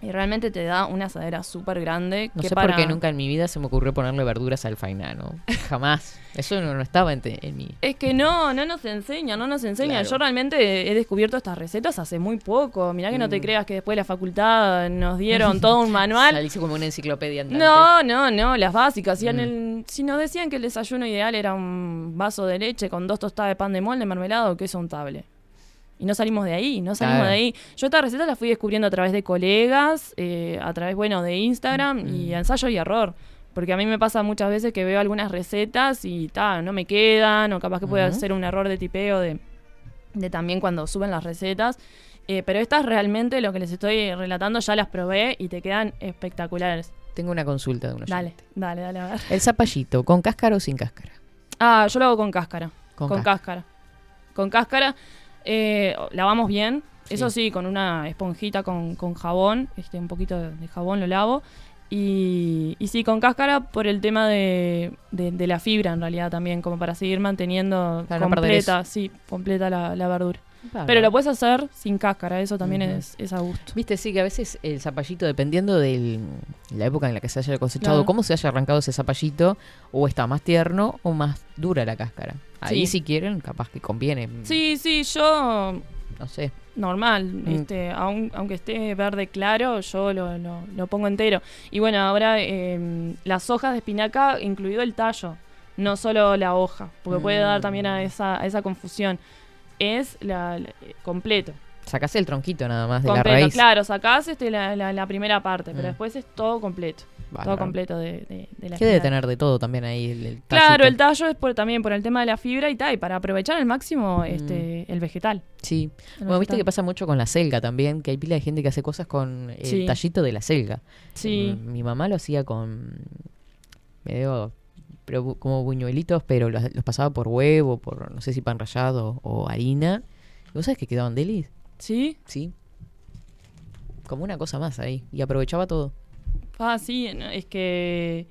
y realmente te da una asadera súper grande No que sé para por qué nunca en mi vida se me ocurrió ponerle verduras al fainá, ¿no? Jamás. Eso no, no estaba en, te- en mi... Es que no, no nos enseña, no nos enseña. Claro. Yo realmente he descubierto estas recetas hace muy poco. Mirá que no te Mm. creas que después de la facultad nos dieron todo un manual. Salí como una enciclopedia andante. No, no, no, las básicas. Si, en Mm. el- si nos decían que el desayuno ideal era un vaso de leche con dos tostadas de pan de molde, mermelado, queso untable. Y no salimos de ahí, no salimos Claro. de ahí. Yo esta receta la fui descubriendo a través de colegas, eh, a través, bueno, de Instagram y Mm. ensayo y error. Porque a mí me pasa muchas veces que veo algunas recetas y ta, no me quedan, o capaz que puede Ujú. ser un error de tipeo de, de también cuando suben las recetas. Eh, pero estas realmente lo que les estoy relatando ya las probé y te quedan espectaculares. Tengo una consulta de unos Dale, dale, dale, a ver. El zapallito, ¿con cáscara o sin cáscara? Ah, yo lo hago con cáscara. Con Con, cáscara. Con cáscara. Eh, lavamos bien. Sí. Eso sí, con una esponjita con, con jabón. Este, un poquito de, de jabón lo lavo. Y, y sí, con cáscara por el tema de, de- de la fibra en realidad también, como para seguir manteniendo Para no perder completa, sí, completa la, la verdura. Pero lo puedes hacer sin cáscara, eso también es, es a gusto. Viste, sí, que a veces el zapallito, dependiendo de la época en la que se haya cosechado, Claro. cómo se haya arrancado ese zapallito, o está más tierno o más dura la cáscara. Ahí Sí. si quieren, capaz que conviene. Sí, sí, yo No sé. normal, Mm. este, aun- aunque esté verde claro, yo lo, lo- lo pongo entero. Y bueno, ahora eh, las hojas de espinaca, incluido el tallo, no solo la hoja, porque puede dar también a Mm. esa, a esa confusión. Es la, la- completo. Sacás el tronquito nada más de la raíz. claro, sacás este, la, la- la primera parte, pero Mm. después es todo completo. Todo completo de, de, de la Que debe tener de todo también ahí el, el Claro, el tallo es por, también por el tema de la fibra y tal, y para aprovechar al máximo Mm. este, el vegetal. Sí. El Bueno, viste que pasa mucho con la selga también, que hay pila de gente que hace cosas con el Sí. tallito de la selga. Sí. Mi mamá lo hacía con medio pero como buñuelitos, pero los, los pasaba por huevo, por no sé si pan rallado o harina. ¿Y ¿Vos sabés que quedaban delis? ¿Sí? Sí. Como una cosa más ahí. Y aprovechaba todo. Ah, sí, es que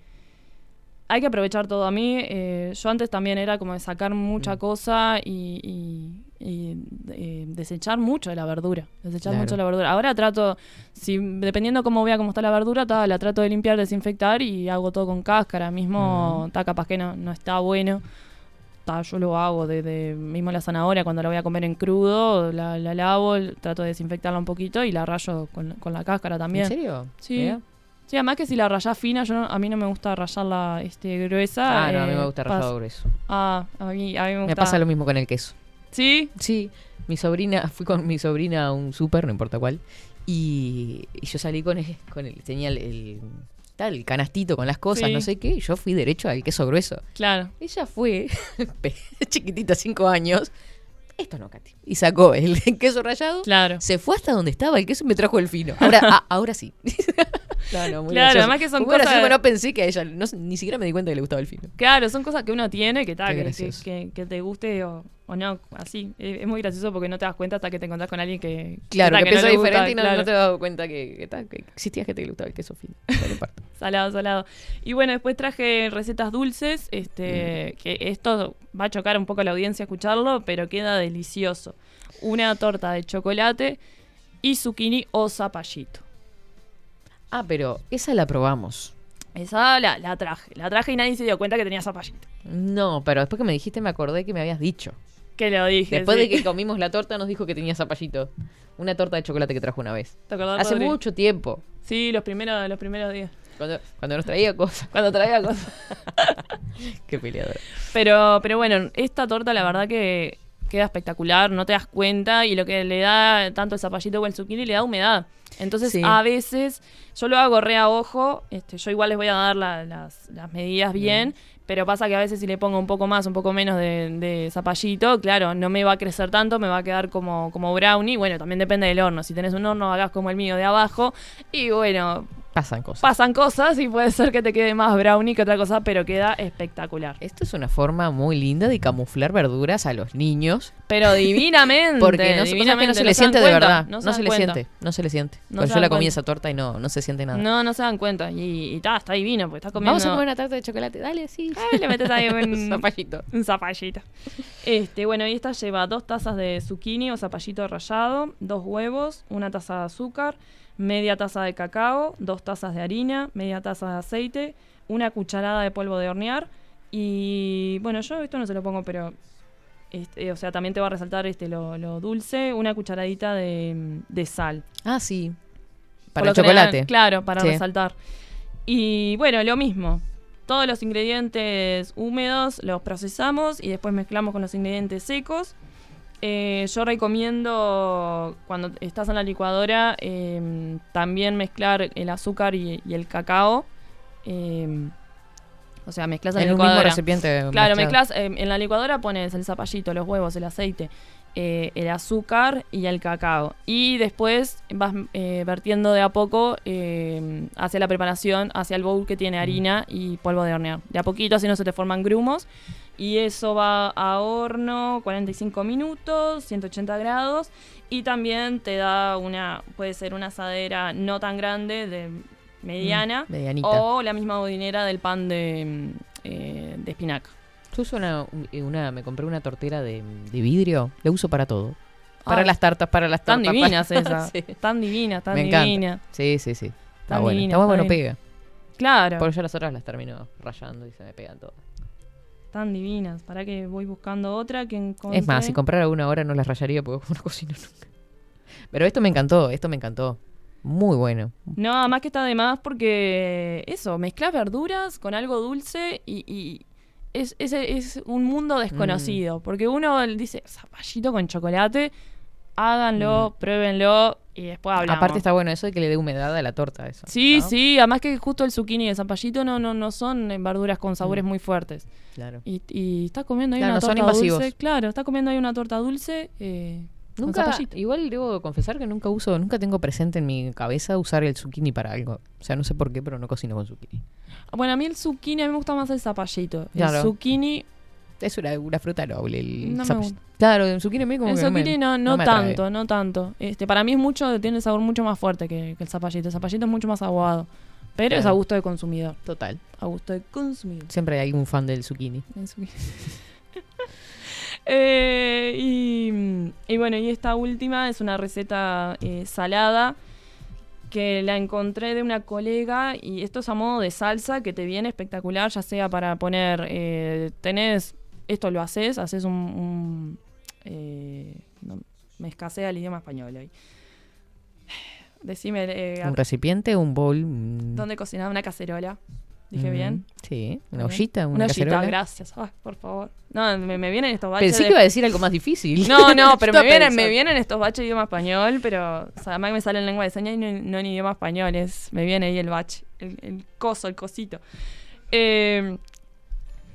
hay que aprovechar todo. A mí, eh, yo antes también era como de sacar mucha cosa y, y- y, eh, desechar mucho de la verdura. Desechar Claro. mucho de la verdura. Ahora trato, si dependiendo cómo vea cómo está la verdura, ta, la trato de limpiar, desinfectar y hago todo con cáscara. Mismo, ta, capaz que no, no está bueno. Ta, yo lo hago desde mismo la zanahoria cuando la voy a comer en crudo, la, la lavo, trato de desinfectarla un poquito y la rayo con, con la cáscara también. ¿En serio? Sí. Sí, además que si la rayás fina, yo no- a mí no me gusta rayarla este, gruesa. Ah, no, a mí eh, me gusta pas- rallado grueso. Ah, a mí, a mí me gusta. Me pasa lo mismo con el queso. ¿Sí? Sí, mi sobrina, fui con mi sobrina a un súper, no importa cuál, y, y yo salí con el, con el, tenía el, el- tal, el canastito con las cosas, Sí. no sé qué, y yo fui derecho al queso grueso. Claro. Ella fue, chiquitita, cinco años, esto no, Katy, y sacó el queso rallado, Claro. se fue hasta donde estaba el queso y me trajo el fino. Ahora, ah, ahora sí. Claro, muy Claro, gracioso. además que son Muy cosas- porque no pensé que a ella, no, ni siquiera me di cuenta que le gustaba el fino. Claro, son cosas que uno tiene que, tal, que, que- que te guste o, o no, así. Es, es muy gracioso porque no te das cuenta hasta que te encontrás con alguien que. Claro, ta, que, no gusta, diferente y no, claro. no te dado cuenta que, que, tal, que existía gente que le gustaba el queso fino. Salado, salado. Y bueno, después traje recetas dulces, este, Mm. que esto va a chocar un poco a la audiencia escucharlo, pero queda delicioso. Una torta de chocolate y zucchini o zapallito. Ah, pero esa la probamos. Esa la, la traje. La traje y nadie se dio cuenta que tenía zapallito. No, pero después que me dijiste me acordé que me habías dicho. Que lo dije. Después sí. de que comimos la torta nos dijo que tenía zapallito. Una torta de chocolate que trajo una vez. ¿Te acordás, Hace Rodri? mucho tiempo. Sí, los primeros, los primeros días. Cuando, cuando nos traía cosas. Cuando traía cosas. Qué peleadora. Pero, pero bueno, esta torta la verdad que queda espectacular, no te das cuenta y lo que le da tanto el zapallito o el zucchini le da humedad. Entonces Sí. a veces yo lo hago re a ojo, este, yo igual les voy a dar la- las, las medidas bien, pero pasa que a veces si le pongo un poco más, un poco menos de, zapallito, claro, no me va a crecer tanto, me va a quedar como, como brownie. Bueno, también depende del horno. Si tenés un horno, hagas como el mío de abajo. Y bueno, Pasan cosas. pasan cosas y puede ser que te quede más brownie que otra cosa, pero queda espectacular. Esto es una forma muy linda de camuflar verduras a los niños. Pero divinamente. Porque no, divinamente, no se no se siente de cuenta, verdad. no No, se se, dan le cuenta. siente. No se le siente. Se yo la dan comí cuenta. esa torta y no, no se siente nada. No, no se dan cuenta. Y, y ta, está divino, porque estás comiendo. Vamos a comer una tarta de chocolate. Dale, sí. Ay, le metes ahí un, Zapallito. un zapallito. Este, bueno, y esta lleva dos tazas de zucchini o zapallito rallado, dos huevos, una taza de azúcar, media taza de cacao, dos tazas de harina, media taza de aceite, una cucharada de polvo de hornear. Y bueno, yo esto no se lo pongo, pero. este, o sea, también te va a resaltar este lo, lo dulce, una cucharadita de, de sal. Ah, sí. Para el general, chocolate. claro, para Sí. resaltar. Y bueno, lo mismo. Todos los ingredientes húmedos los procesamos y después mezclamos con los ingredientes secos. Eh, yo recomiendo cuando estás en la licuadora eh, también mezclar el azúcar y, y el cacao. Eh, o sea, mezclas en, En la un mismo licuadora. recipiente. Claro, mezclas, eh, en la licuadora pones el zapallito, los huevos, el aceite, eh, el azúcar y el cacao. Y después vas eh, vertiendo de a poco eh, hacia la preparación, hacia el bowl que tiene harina y polvo de hornear. De a poquito, así no se te forman grumos. Y eso va a horno 45 minutos, 180 grados. Y también te da una, puede ser una asadera no tan grande, de mediana. Mm, medianita. O la misma bodinera del pan de, mm, eh, de espinaca. Yo uso una, una, me compré una tortera de, de vidrio, la uso para todo. Para Ay, las tartas, para las Tan tortas. divinas para- esas. Sí. Tan divinas, tan divinas. Sí, sí, sí. Está Tan bueno. divina, Está bueno, pega. Claro, Porque yo las otras las termino rayando y se me pegan todas. Tan divinas. Para que voy buscando otra que encontré. Es más, si comprara una ahora no las rayaría porque no cocino nunca. Pero esto me encantó, esto me encantó. Muy bueno. No, además que está de más porque eso, mezclas verduras con algo dulce y, y es, es, es un mundo desconocido. Mm. Porque uno dice, zapallito con chocolate, háganlo, Mm. pruébenlo y después hablamos. Aparte está bueno eso de que le dé humedad a la torta eso. Sí, ¿no? sí, además que justo el zucchini y el zapallito no, no, no son eh, verduras con sabores Mm. muy fuertes. Claro. Y, y está comiendo ahí Claro, una no torta dulce. Claro, está comiendo ahí una torta dulce. eh, con Nunca, zapallito. igual debo confesar que nunca uso, nunca tengo presente en mi cabeza usar el zucchini para algo. O sea, no sé por qué, pero no cocino con zucchini. Bueno, a mí el zucchini, a mí me gusta más el zapallito. Claro. El zucchini, Es una, una fruta noble. El No me. Claro, el zucchini a mí como el que no me- zucchini no, no, tanto, no tanto. Este, para mí es mucho, tiene el sabor mucho más fuerte que, que el zapallito. El zapallito es mucho más aguado. Pero es a gusto de consumidor. Total. A gusto de consumidor. Siempre hay un fan del zucchini. El zucchini. Eh, y, y bueno, y esta última es una receta eh, salada que la encontré de una colega y esto es a modo de salsa que te viene espectacular, ya sea para poner, eh, tenés, esto lo haces, haces un, un, eh, no, me escasea el idioma español hoy. Decime, eh, Un recipiente, un bowl. ¿dónde cocinaba? Una cacerola. ¿Dije Mm, bien? Sí, una ollita, una, Una ollita, cacerola. gracias. Ay, por favor. No, me, me vienen estos baches. Pensé de- que iba a decir algo más difícil. No, no, pero me vienen, me vienen estos baches de idioma español, pero o sea, además me sale en lengua de señas y no, no en idioma español, es, me viene ahí el bache, el, el coso, el cosito. Eh,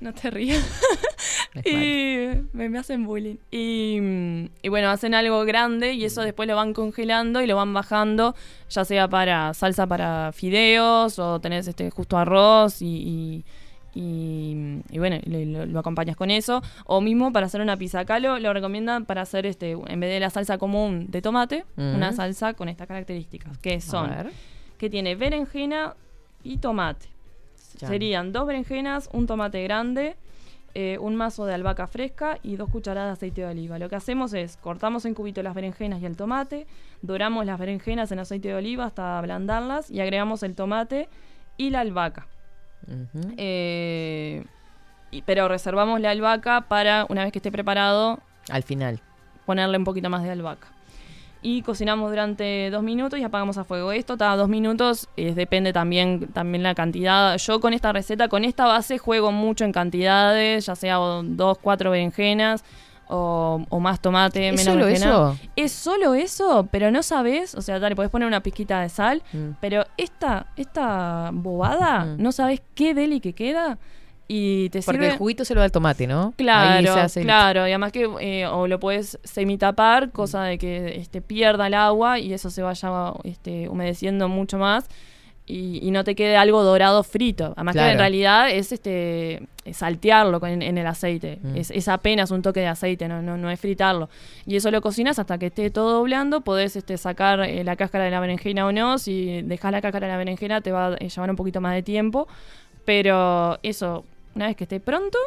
no te rías. Y me, me hacen bullying. Y, mm, y bueno, hacen algo grande y eso después lo van congelando y lo van bajando, ya sea para salsa para fideos o tenés este justo arroz y, y, y- y bueno, lo, acompañas con eso. O mismo para hacer una pizza. Acá lo, lo recomiendan para hacer, este en vez de la salsa común de tomate, Mm. una salsa con estas características, que son que tiene berenjena y tomate. Serían dos berenjenas, un tomate grande, eh, un mazo de albahaca fresca y dos cucharadas de aceite de oliva. Lo que hacemos es cortamos en cubitos las berenjenas y el tomate, doramos las berenjenas en aceite de oliva hasta ablandarlas y agregamos el tomate y la albahaca. Eh, y- pero reservamos la albahaca para, una vez que esté preparado, Al final. ponerle un poquito más de albahaca. Y cocinamos durante dos minutos y apagamos a fuego. Esto cada dos minutos, eh, depende también, también la cantidad. Yo con esta receta, con esta base, juego mucho en cantidades, ya sea dos, cuatro berenjenas o, o más tomate, ¿Es menos solo berenjena. eso? Es solo eso, pero no sabes, o sea, dale, podés poner una pizquita de sal, Mm. pero esta, esta bobada, Mm. no sabes qué deli que queda y te Porque sirve... el juguito se lo da el tomate, ¿no? Ahí Claro, se hace el- claro, y además que eh, o lo puedes semitapar, cosa de que este, pierda el agua y eso se vaya este, humedeciendo mucho más y, y no te quede algo dorado frito. Además que en realidad es este es saltearlo con- en, el aceite, Mm. es, es apenas un toque de aceite, no, no, no es fritarlo. Y eso lo cocinas hasta que esté todo blando, podés este, sacar eh, la cáscara de la berenjena o no, si dejas la cáscara de la berenjena te va a eh, llevar un poquito más de tiempo, pero eso, una vez que esté pronto,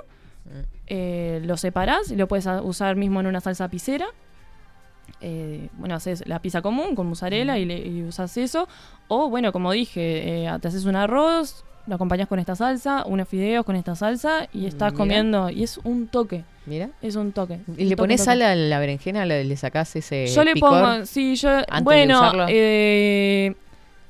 eh, lo separás y lo puedes usar mismo en una salsa pisera. Eh, bueno, haces la pizza común con mozzarella y, le, y usas eso. O bueno, como dije, eh, te haces un arroz, lo acompañas con esta salsa, unos fideos con esta salsa y estás comiendo. Y es un toque, Mira. es un toque. ¿Y le pones sal a la berenjena? ¿Le, le sacás ese Yo le picor? pongo, sí, yo, de bueno, usarlo? eh,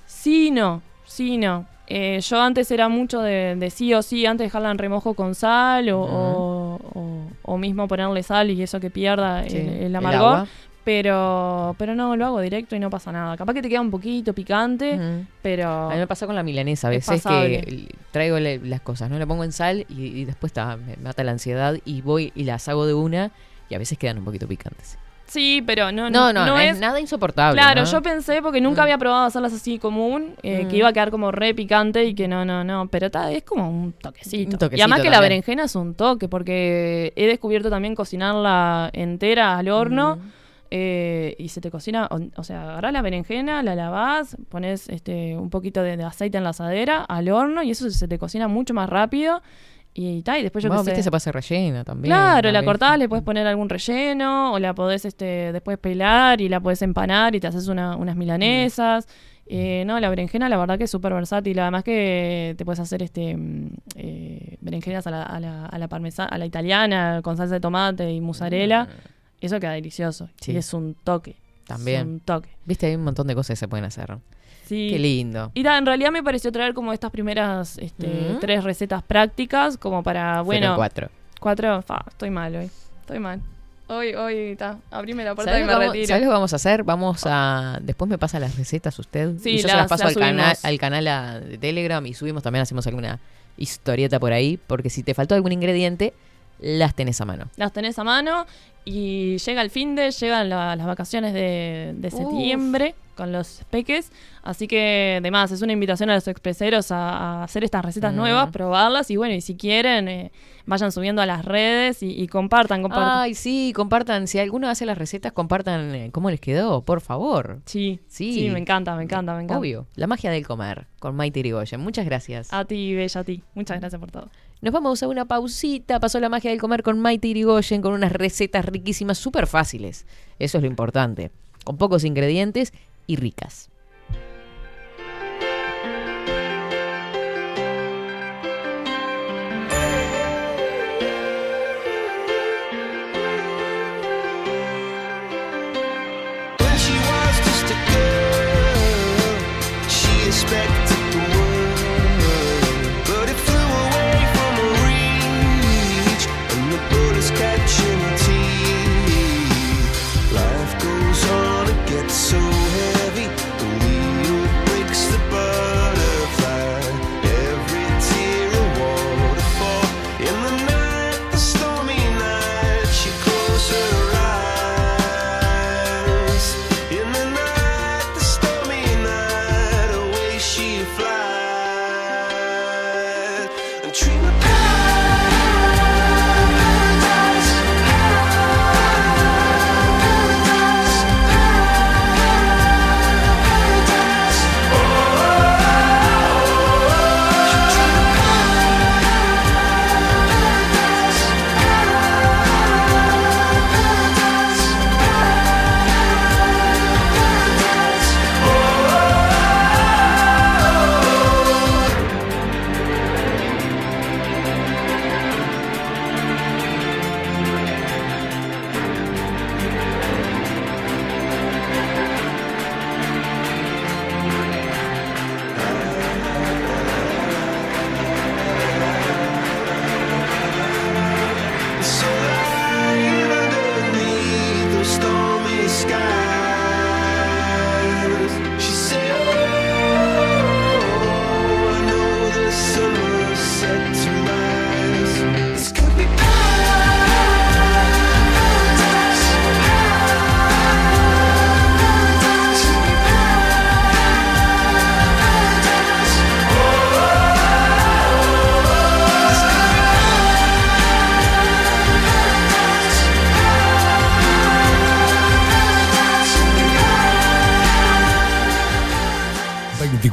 sí, no, sí, no. Eh, yo antes era mucho de, de sí o sí, antes dejarla en remojo con sal o, o, o- o mismo ponerle sal y eso que pierda Sí, el, el el amargor. agua. pero, pero no, lo hago directo y no pasa nada. Capaz que te queda un poquito picante, pero... A mí me pasa con la milanesa, a Es veces que traigo le- las cosas, ¿no? Le pongo en sal y, y después ta, me mata la ansiedad y voy y las hago de una y a veces quedan un poquito picantes. Sí, pero no, No, no, no, es, es... nada insoportable. Claro, ¿no? yo pensé, porque nunca Mm. había probado hacerlas así común, eh, Mm. que iba a quedar como re picante y que no, no, no, pero ta, es como un toquecito. Un toquecito y además que la berenjena es un toque, porque he descubierto también cocinarla entera al horno. Mm. eh, y se te cocina, o, o sea, agarrás la berenjena, la lavás, pones este, un poquito de, de aceite en la asadera, al horno, y eso se te cocina mucho más rápido. Y, ta, y después yo Bueno, sé. viste, se pasa rellena también. Claro, la ¿no? cortás, le puedes poner algún relleno, o la podés este, después pelar y la podés empanar y te haces una- unas milanesas. Eh, no, la berenjena la verdad que es súper versátil. Además que te puedes hacer este mm, eh, berenjenas a la, a la, a la parmesa- a la italiana con salsa de tomate y mozzarella. Eso queda delicioso. Mm. Sí. Y es un toque. También. Es un toque. Viste, hay un montón de cosas que se pueden hacer. Sí. Qué lindo. Y ta, en realidad me pareció traer como estas primeras este, Mm. tres recetas prácticas como para, Fueron bueno, cuatro. Cuatro, fa, estoy mal hoy. Estoy mal. Hoy, hoy, está. Abrime la puerta ¿Sabes y me vamos, retiro. sabés lo que vamos a hacer? Vamos a... Después me pasa las recetas usted. Sí, y yo se las- las paso las al, canal, subimos. al canal a- de Telegram y subimos también, hacemos alguna historieta por ahí. Porque si te faltó algún ingrediente, las tenés a mano. Las tenés a mano y llega el fin de, llegan la- las vacaciones de, de Uf. septiembre con los peques. Así que, además, es una invitación a los expreseros a, a hacer estas recetas Mm. nuevas, probarlas y bueno, y si quieren, eh, vayan subiendo a las redes y, y compartan, compartan. Ay, sí, compartan. Si alguno hace las recetas, compartan eh, cómo les quedó, por favor. Sí, Sí. sí, me encanta, me encanta, me encanta. Obvio. La magia del comer con Maite Irigoyen. Muchas gracias. A ti, Bella, a ti. Muchas gracias por todo. Nos vamos a una pausita. Pasó la magia del comer con Maite Irigoyen con unas recetas riquísimas, súper fáciles. Eso es lo importante. Con pocos ingredientes y ricas.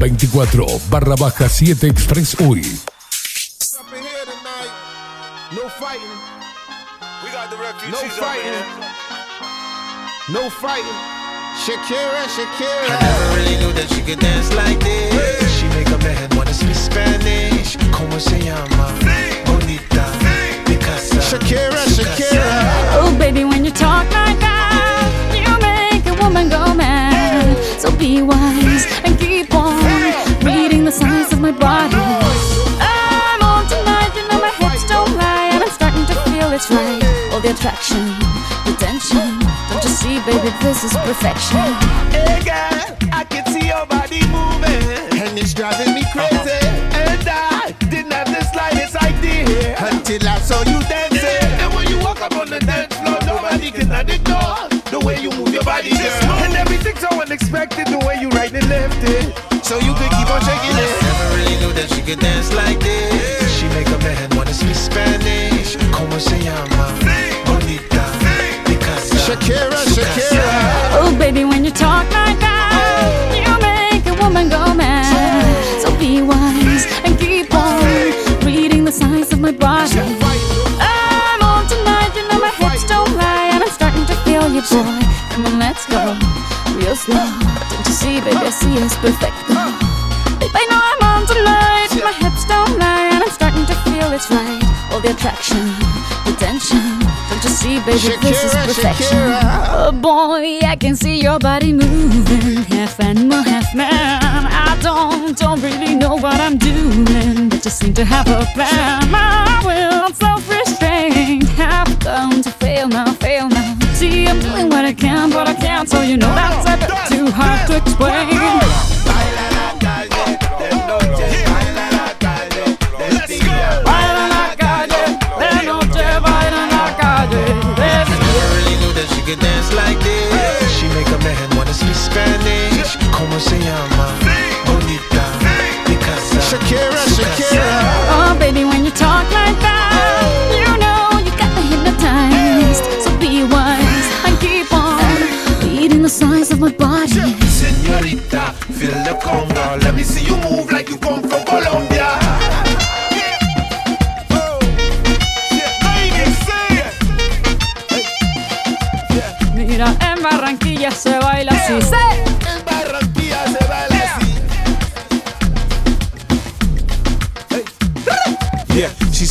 24 barra baja 7 Express UI. No fighting. We got the refugees no fighting. No fighting. Shakira, Shakira. I never really knew that she could dance like this. She make a man wanna speak Spanish. Como se llama? Bonita. Picasa. Shakira, Shakira. Oh, baby, when you talk body. I'm on tonight, you know my hips don't lie, and I'm starting to feel it's right. All the attraction, the tension. Don't you see, baby, this is perfection. Hey girl, I can see your body moving, and it's driving me crazy. And I didn't have the slightest idea until I saw you dancing. And when you walk up on the dance floor, nobody can ignore the way you move your body, girl. And everything's so unexpected, the way you right and left it. So you could keep on shaking it. She can dance like this. She make a man wanna speak Spanish. Como se llama? Bonita. Picasa. Shakira, Shakira. Oh, baby, when you talk like that, you make a woman go mad. So be wise and keep on reading the signs of my body. I'm on tonight, you know my hips don't lie, and I'm starting to feel you, boy. Come on, let's go real slow. Don't you see, baby, I see it's perfect. All the attraction, the tension. Don't you see, baby, this is perfection. Shakira. Oh boy, I can see your body moving, half animal, half man. I don't, don't really know what I'm doing, but just seem to have a plan. My will, I'm self-restrained, have come to fail now, fail now. See, I'm doing what I can, but I can't, so you know that's a bit too hard to explain. nigga dance like this. She make a man wanna speak Spanish. Como se llama? Bonita. Picasa. Shakira, Shakira. Oh, baby, when you talk like that, you know you got me hypnotized. So be wise and keep on beating the size of my body. Senorita, feel the conga. Let me see you move.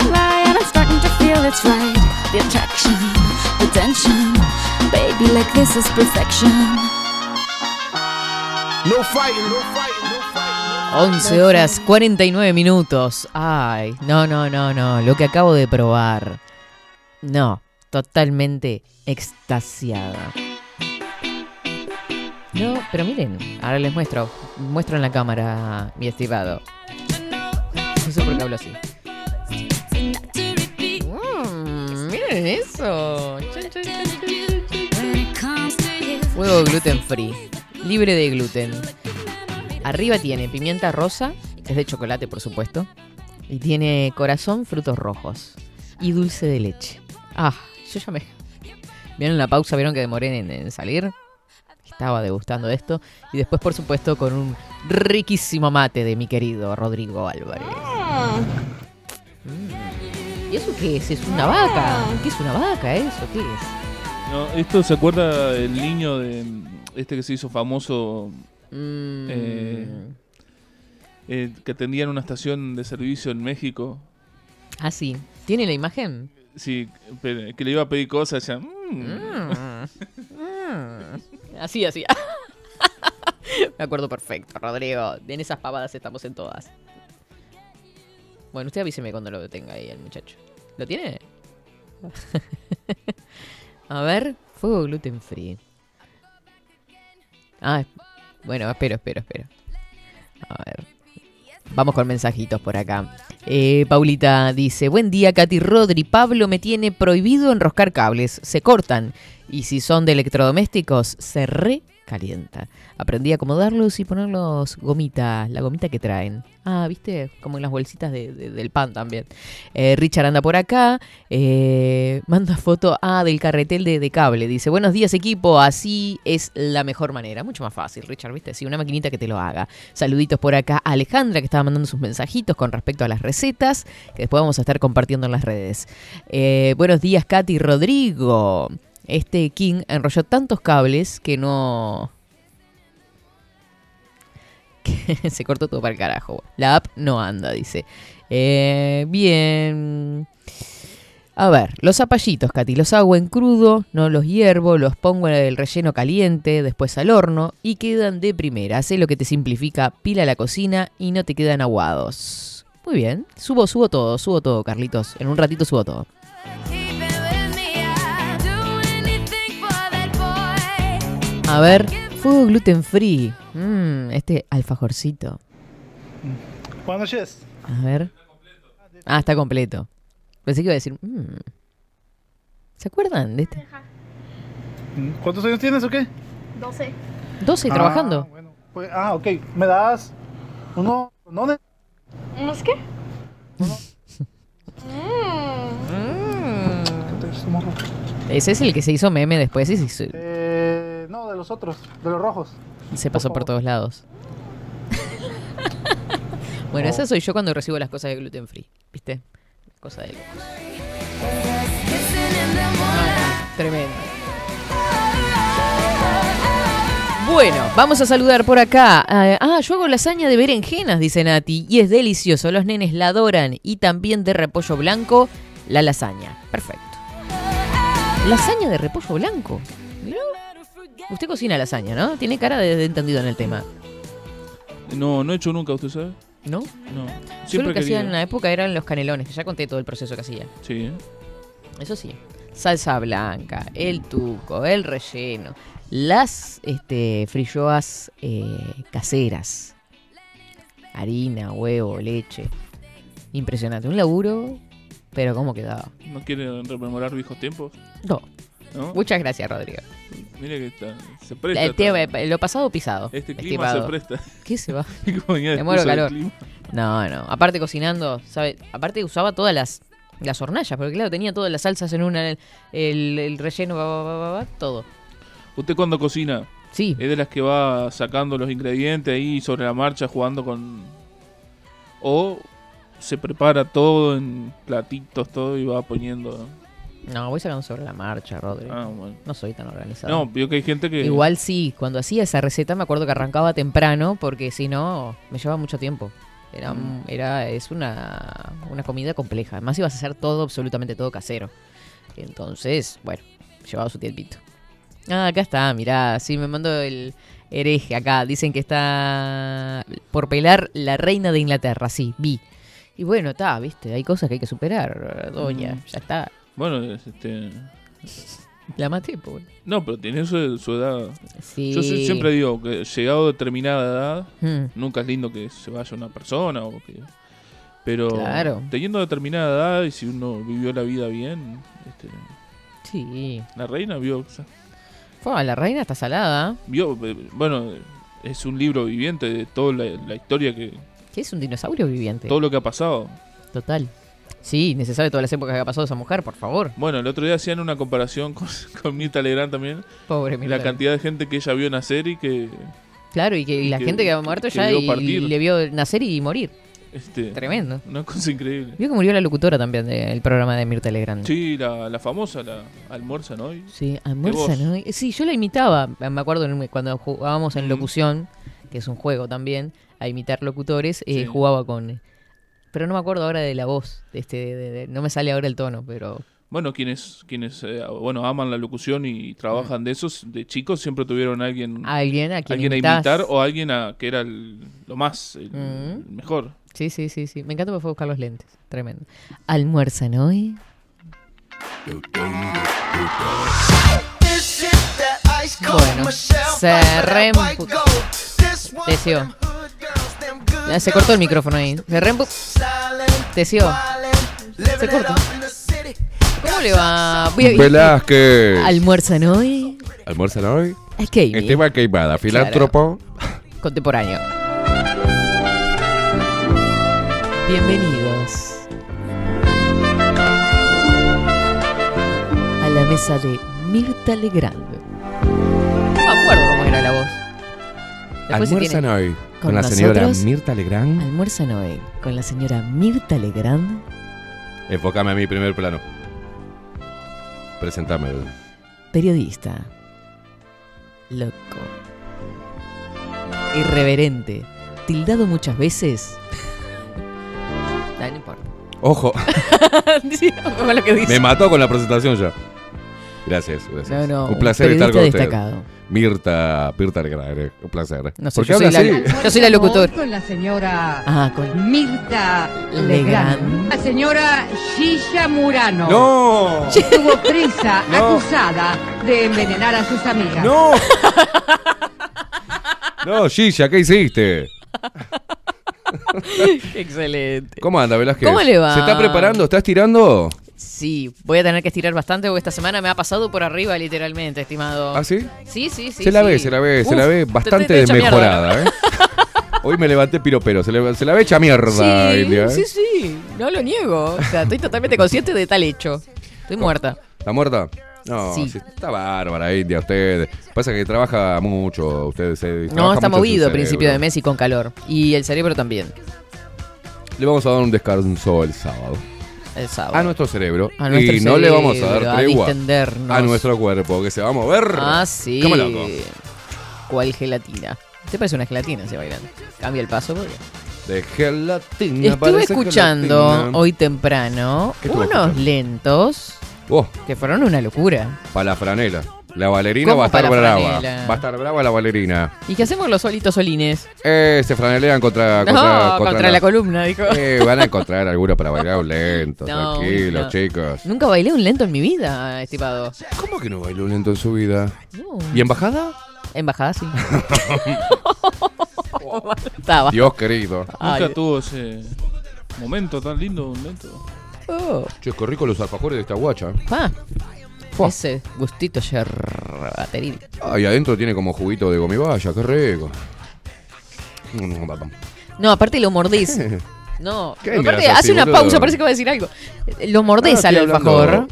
my lie, and I'm starting to feel it's right. The attraction, the tension. Baby, like this is perfection. No fighting, no fighting, no fighting. 11 horas 49 minutos. Ay, no, no, no, no. Lo que acabo de probar. No, totalmente extasiada. No, pero miren, ahora les muestro. Muestro en la cámara, mi estimado. No sé por qué hablo así. Eso. Huevo gluten free. Libre de gluten. Arriba tiene pimienta rosa, que es de chocolate, por supuesto. Y tiene corazón, frutos rojos. Y dulce de leche. Ah, yo ya me. ¿Vieron la pausa? ¿Vieron que demoré en, en salir? Estaba degustando esto. Y después, por supuesto, con un riquísimo mate de mi querido Rodrigo Álvarez. Mm. ¿Y eso qué es? ¿Es una vaca? ¿Qué es una vaca eso? ¿Qué es? No, esto se acuerda el niño de este que se hizo famoso Mm, eh, eh, que atendía en una estación de servicio en México. Ah, sí. ¿Tiene la imagen? Sí, que le iba a pedir cosas ya. Mm. Mm. Así, así. Me acuerdo perfecto, Rodrigo. En esas pavadas estamos en todas. Bueno, usted avíseme cuando lo tenga ahí el muchacho. ¿Lo tiene? A ver, fuego gluten free. Ah, bueno, espero, espero, espero. A ver. Vamos con mensajitos por acá. Eh, Paulita dice, buen día Katy Rodri, Pablo me tiene prohibido enroscar cables, se cortan y si son de electrodomésticos se recalienta. Aprendí a acomodarlos y ponerlos gomita, la gomita que traen. Ah, viste, como en las bolsitas de- de- del pan también. Eh, Richard anda por acá, eh, manda foto ah, del carretel de, de cable, dice, buenos días equipo, así es la mejor manera. Mucho más fácil, Richard, viste, sí, una maquinita que te lo haga. Saluditos por acá a Alejandra que estaba mandando sus mensajitos con respecto a las recetas, que después vamos a estar compartiendo en las redes. Eh, buenos días, Katy Rodrigo. Este King enrolló tantos cables que no... se cortó todo para el carajo. La app no anda, dice. Eh, bien. A ver, los zapallitos, Katy, los hago en crudo, no los hiervo, los pongo en el relleno caliente, después al horno y quedan de primera. Hace lo que te simplifica, pila la cocina y no te quedan aguados. Muy bien, subo, subo todo, subo todo, Carlitos. En un ratito subo todo. A ver, fuego gluten free. Mm, este alfajorcito. Buenas noches. A ver. Ah, está completo. Pensé que iba a decir. mm. ¿Se acuerdan de este? ¿Cuántos años tienes o qué? 12. 12 Ah, trabajando. Pues, ah, ok. ¿Me das uno? ¿No? ne- ¿Unos qué? Ese es el que se hizo meme después y se, Eh, no, de los otros, de los rojos. se pasó por todos lados. bueno, esa soy yo cuando recibo las cosas de gluten free. ¿Viste? Cosa de locos. Tremendo. Bueno, vamos a saludar por acá. Ah, Ah, yo hago lasaña de berenjenas, dice Nati, y es delicioso. Los nenes la adoran. Y también de repollo blanco, la lasaña. Perfecto. Lasaña de repollo blanco. Mirá. Usted cocina lasaña, ¿no? Tiene cara de, de entendido en el tema. No, no he hecho nunca, ¿usted sabe? ¿No? No. Yo lo que hacía en la época eran los canelones, que ya conté todo el proceso que hacía. Sí, ¿eh? Eso sí. Salsa blanca, el tuco, el relleno, las este, frilloas eh, caseras. Harina, huevo, leche. Impresionante. Un laburo, pero ¿cómo quedaba? ¿No quiere rememorar viejos tiempos? No. ¿No? Muchas gracias, Rodrigo. Mire que está, se presta. Eh, eh, lo pasado pisado. Este clima estimado. se presta. ¿Qué se va? Me muero calor. No, no. Aparte cocinando, ¿sabe? Aparte usaba todas las, las hornallas, porque claro, tenía todas las salsas en una, el, el- el relleno, va, va, va, todo. ¿Usted cuando cocina? Sí. ¿Es de las que va sacando los ingredientes ahí sobre la marcha jugando con... O se prepara todo en platitos, todo y va poniendo... No, voy sacando sobre la marcha, Rodri. Ah, bueno. No soy tan organizado. No, vio que hay gente que... Igual sí, cuando hacía esa receta me acuerdo que arrancaba temprano porque si no me llevaba mucho tiempo. Era, Mm. era es una, una comida compleja. Además ibas a hacer todo, absolutamente todo casero. Entonces, bueno, llevaba su tiempito. Ah, acá está, mirá, sí, me mandó el hereje acá. Dicen que está por pelar la reina de Inglaterra, sí, vi. Y bueno, está, viste, hay cosas que hay que superar, doña, Mm. ya está. Bueno, es, este... La maté, pues. No, pero tiene su, su edad. Sí. Yo sie- siempre digo que llegado a determinada edad, Hmm. nunca es lindo que se vaya una persona o que... Pero Claro. teniendo determinada edad y si uno vivió la vida bien, este, Sí. la reina vio, Fua, la reina está salada. vio, eh, bueno, es un libro viviente de toda la, la historia que, ¿Qué es un dinosaurio viviente? todo lo que ha pasado. Total. Sí, necesario todas las épocas que ha pasado esa mujer, por favor. Bueno, el otro día hacían una comparación con, con Mirta Legrand también. Pobre Mirta. La cantidad de gente que ella vio nacer y que... Claro, y que y la que- gente que ha muerto que ya y, le vio nacer y morir. Este, Tremendo. Una cosa increíble. Vio que murió la locutora también del programa de Mirta Legrand. Sí, la, la famosa, la almuerza, ¿no? Y- Sí, almuerza. ¿no? Sí, yo la imitaba, me acuerdo cuando jugábamos en locución, que es un juego también, a imitar locutores, eh, Sí. jugaba con... Pero no me acuerdo ahora de la voz, de este, de- de- no me sale ahora el tono, pero... Bueno, quienes, quienes eh, bueno, aman la locución y trabajan de esos, de chicos, siempre tuvieron a alguien, Alguien a quien alguien a imitás. imitar o alguien a, que era el- lo más, el, Mm. el mejor. Sí, sí, sí, sí. Me encanta porque fue a buscar los lentes. Tremendo. ¿Almuerzan hoy? Bueno, se reempu... Ya se cortó el micrófono ahí. Se reempu... Tesió. Se cortó. ¿Cómo le va? Voy a- Velázquez. ¿Almuerzan hoy? ¿Almuerzan hoy? Es que Esteban Queimada, filántropo. Contemporáneo. Bienvenidos a la mesa de Mirta Legrand. No me acuerdo cómo era la voz. Después ¿Almuerzan hoy con, la señora Mirta Legrand? Almuerzan hoy con la señora Mirta Legrand. Enfócame a mi primer plano. Presentame. Periodista. Loco. Irreverente. Tildado muchas veces. No, no importa. Ojo, Sí, ojo con lo que dice. me mató con la presentación ya. Gracias, gracias. No, no, un placer estar con periodista usted. destacado. Mirta, Mirta Legrand, eh, un placer. No sé, ¿Por qué yo soy, la, así? yo soy la locutora. Con la señora Ah, con Mirta Legrand. La señora Shisha Murano. ¡No! Tuvo prisa No. acusada de envenenar a sus amigas. ¡No! No, Shisha, ¿qué hiciste? Excelente. ¿Cómo anda, Velázquez? ¿Cómo le va? ¿Se está preparando? ¿Está estirando? Sí, voy a tener que estirar bastante porque esta semana me ha pasado por arriba literalmente, estimado. ¿Ah, sí? Sí, sí, sí. se la sí. ve, se la ve, se la ve te- bastante te- desmejorada, mierda. ¿eh? Hoy me levanté piropero, se, le- se la ve hecha mierda, Sí, India, ¿eh? sí, sí, no lo niego. O sea, estoy totalmente consciente de tal hecho. Estoy muerta. ¿Está muerta? No, Sí. sí, está bárbara, India, usted. Pasa que trabaja mucho, usted se No, está movido a principio de mes y con calor. Y el cerebro también. Le vamos a dar un descanso el sábado. El sábado. A nuestro cerebro. A nuestro y no le vamos a dar a tregua distendernos. a nuestro cuerpo, que se va a mover. Ah, sí. Como loco. ¿Cuál gelatina? ¿Te parece una gelatina ese bailando? Cambia el paso porque... De gelatina. Estuve escuchando gelatina. hoy temprano ¿Qué estuvo unos escuchando? lentos Oh, que fueron una locura. para la franela. La bailarina ¿Cómo va a estar brava. franela? Va a estar brava la bailarina. ¿Y qué hacemos los solitos solines? Eh, se franelean contra, No, contra, contra la columna, dijo. Eh, van a encontrar alguno para bailar un lento, No, tranquilos, no. chicos. Nunca bailé un lento en mi vida, estimado. ¿Cómo que no bailó un lento en su vida? No. ¿Y embajada? Embajada, sí. Estaba. Dios querido. Nunca Ay. tuvo ese momento tan lindo, un lento. Oh. Che, qué rico los alfajores de esta guacha. ¿eh? Ese gustito yerbateril. Ah, y adentro tiene como juguito de gomibaya, qué rico. No, aparte lo mordís. No, ¿Qué aparte así, hace una boludo? pausa, parece que va a decir algo. Lo Ah, mordés estoy al alfajor.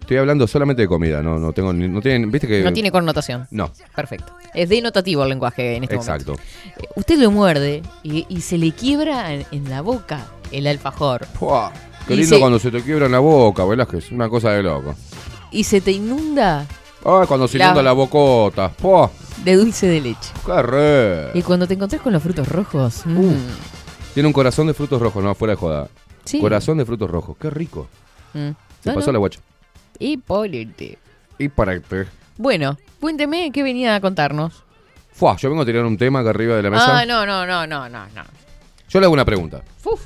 Estoy hablando solamente de comida, no, no tengo no tienen, viste que No tiene connotación. No, Perfecto. Es denotativo el lenguaje en este exacto. momento. Eh, Usted lo muerde y, y se le quiebra en, en la boca el alfajor. Qué lindo se- cuando se te quiebra en la boca, Velázquez, una cosa de loco. Y se te inunda Ay, cuando se La- inunda la bocota. De dulce de leche. qué re. Y cuando te encontrás con los frutos rojos. mm, Uh. Tiene un corazón de frutos rojos, no, fuera de joda. Sí. Corazón de frutos rojos, qué rico. mm. Se No, pasó no. la guacha. Hipólite. Y para este. Bueno, cuénteme qué venía a contarnos. Fua, yo vengo a tirar un tema acá arriba de la mesa. Ah, no, no, no, no, no, no. Yo le hago una pregunta. Uf,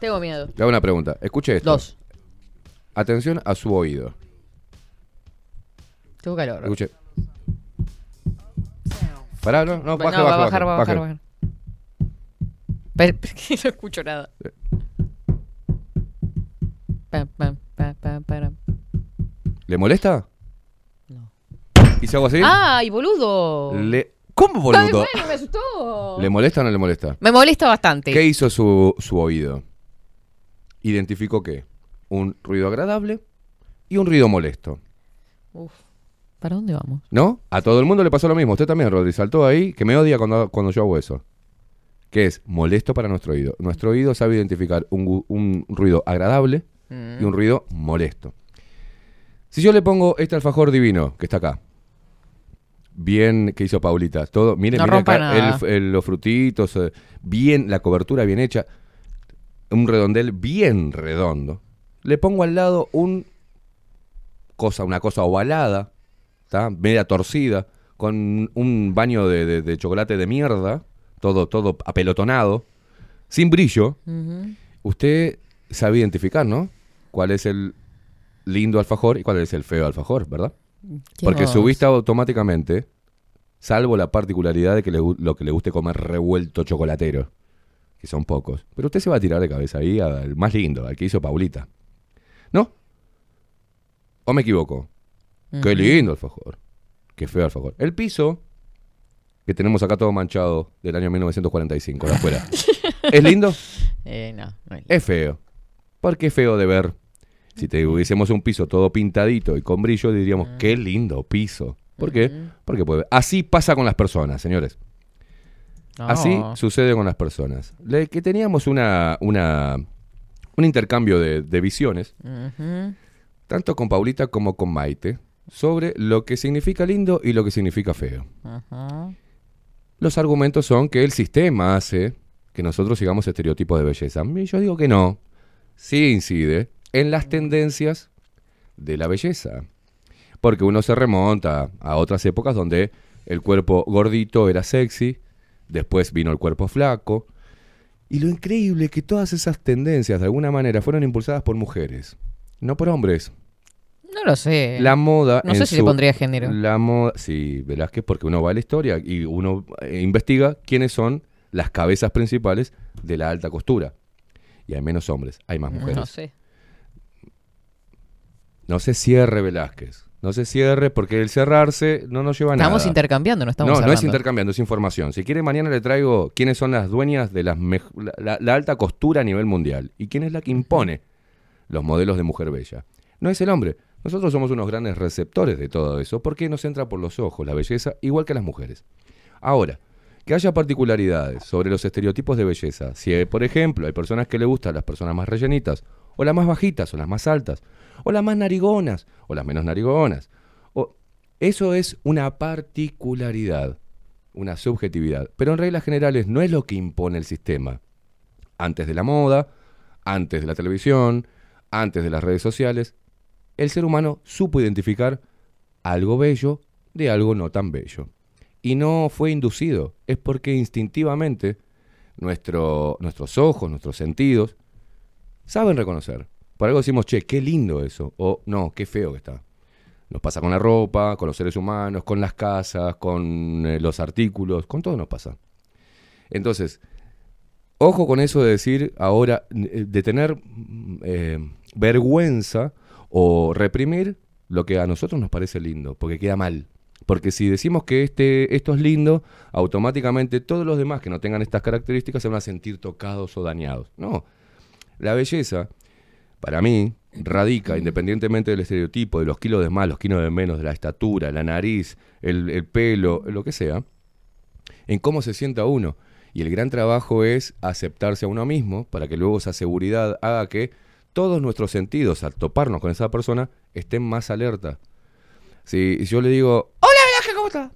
tengo miedo. Le hago una pregunta. Escuche esto. Dos. Atención a su oído. Tengo calor. Escuche. Pará, no, no, baje, no, va a baje, bajar, va a baje, bajar, va a bajar. Pero, pero que no escucho nada. Pa, pa, pa, pa, para. ¿Le molesta? No. ¿Y si hago así? ¡Ay, boludo! Le... ¿Cómo, Ay, boludo? bueno, me asustó. ¿Le molesta o no le molesta? Me molesta bastante. ¿Qué hizo su, su oído? Identificó qué? Un ruido agradable y un ruido molesto. Uf, ¿para dónde vamos? ¿No? A todo el mundo le pasó lo mismo. Usted también, Rodri, saltó ahí, que me odia cuando, cuando yo hago eso. Que es molesto para nuestro oído. Nuestro oído sabe identificar un, un ruido agradable y un ruido molesto. Si yo le pongo este alfajor divino que está acá, bien que hizo Paulita, todo, miren, No miren acá nada. el- el- los frutitos, eh, bien, la cobertura bien hecha, un redondel bien redondo. Le pongo al lado un cosa, una cosa ovalada, ¿tá? media torcida, con un baño de, de- de chocolate de mierda, todo, todo apelotonado, sin brillo. Usted sabe identificar, ¿no? ¿Cuál es el lindo alfajor y cuál es el feo alfajor, verdad? ¿Qué Porque su vos? vista automáticamente, salvo la particularidad de que le lo que le guste comer revuelto chocolatero, que son pocos, pero usted se va a tirar de cabeza ahí al más lindo, al que hizo Paulita. ¿No? ¿O me equivoco? Qué lindo alfajor. Qué feo alfajor. El piso, que tenemos acá todo manchado del año 1945, de afuera. ¿Es lindo? Eh, no, no es- Es feo. Porque es feo de ver. Si te hubiésemos un piso todo pintadito y con brillo, diríamos, qué lindo piso. ¿Por qué? Porque puede. Así pasa con las personas, señores. Así No. sucede con las personas. Le- que teníamos una, una, un intercambio de, de visiones, tanto con Paulita como con Maite, sobre lo que significa lindo y lo que significa feo. Ajá. Los argumentos son que el sistema hace que nosotros sigamos estereotipos de belleza. Y yo digo que no. Sí incide en las tendencias de la belleza. Porque uno se remonta a otras épocas donde el cuerpo gordito era sexy, después vino el cuerpo flaco. Y lo increíble es que todas esas tendencias de alguna manera fueron impulsadas por mujeres, no por hombres. No lo sé. La moda. No sé si le pondría género. La moda. Sí, Velázquez, porque uno va a la historia y uno eh, investiga quiénes son las cabezas principales de la alta costura. Y hay menos hombres, hay más mujeres. No sé. No se cierre, Velázquez. No se cierre porque el cerrarse no nos lleva a nada. Estamos intercambiando, no estamos No, no es cerrando. intercambiando, es información. Si quiere, mañana le traigo quiénes son las dueñas de las la- la alta costura a nivel mundial y quién es la que impone los modelos de mujer bella. No es el hombre. Nosotros somos unos grandes receptores de todo eso porque nos entra por los ojos la belleza, igual que las mujeres. Ahora, que haya particularidades sobre los estereotipos de belleza. Si, por ejemplo, hay personas que le gustan las personas más rellenitas, o las más bajitas, o las más altas, o las más narigonas, o las menos narigonas. Eso es una particularidad, una subjetividad. Pero en reglas generales no es lo que impone el sistema. Antes de la moda, antes de la televisión, antes de las redes sociales, el ser humano supo identificar algo bello de algo no tan bello. Y no fue inducido, es porque instintivamente nuestro, nuestros ojos, nuestros sentidos, saben reconocer. Por algo decimos, che, qué lindo eso, o no, qué feo que está. Nos pasa con la ropa, con los seres humanos, con las casas, con eh, los artículos, con todo nos pasa. Entonces, ojo con eso de decir ahora, eh, de tener mm, eh, vergüenza o reprimir lo que a nosotros nos parece lindo, porque queda mal. Porque si decimos que este, esto es lindo, automáticamente todos los demás que no tengan estas características se van a sentir tocados o dañados. No, la belleza, para mí, radica, independientemente del estereotipo, de los kilos de más, los kilos de menos, de la estatura, la nariz, el, el pelo, lo que sea, en cómo se sienta uno. Y el gran trabajo es aceptarse a uno mismo para que luego esa seguridad haga que todos nuestros sentidos, al toparnos con esa persona, estén más alerta. Si yo le digo, hola Velázquez, ¿cómo estás?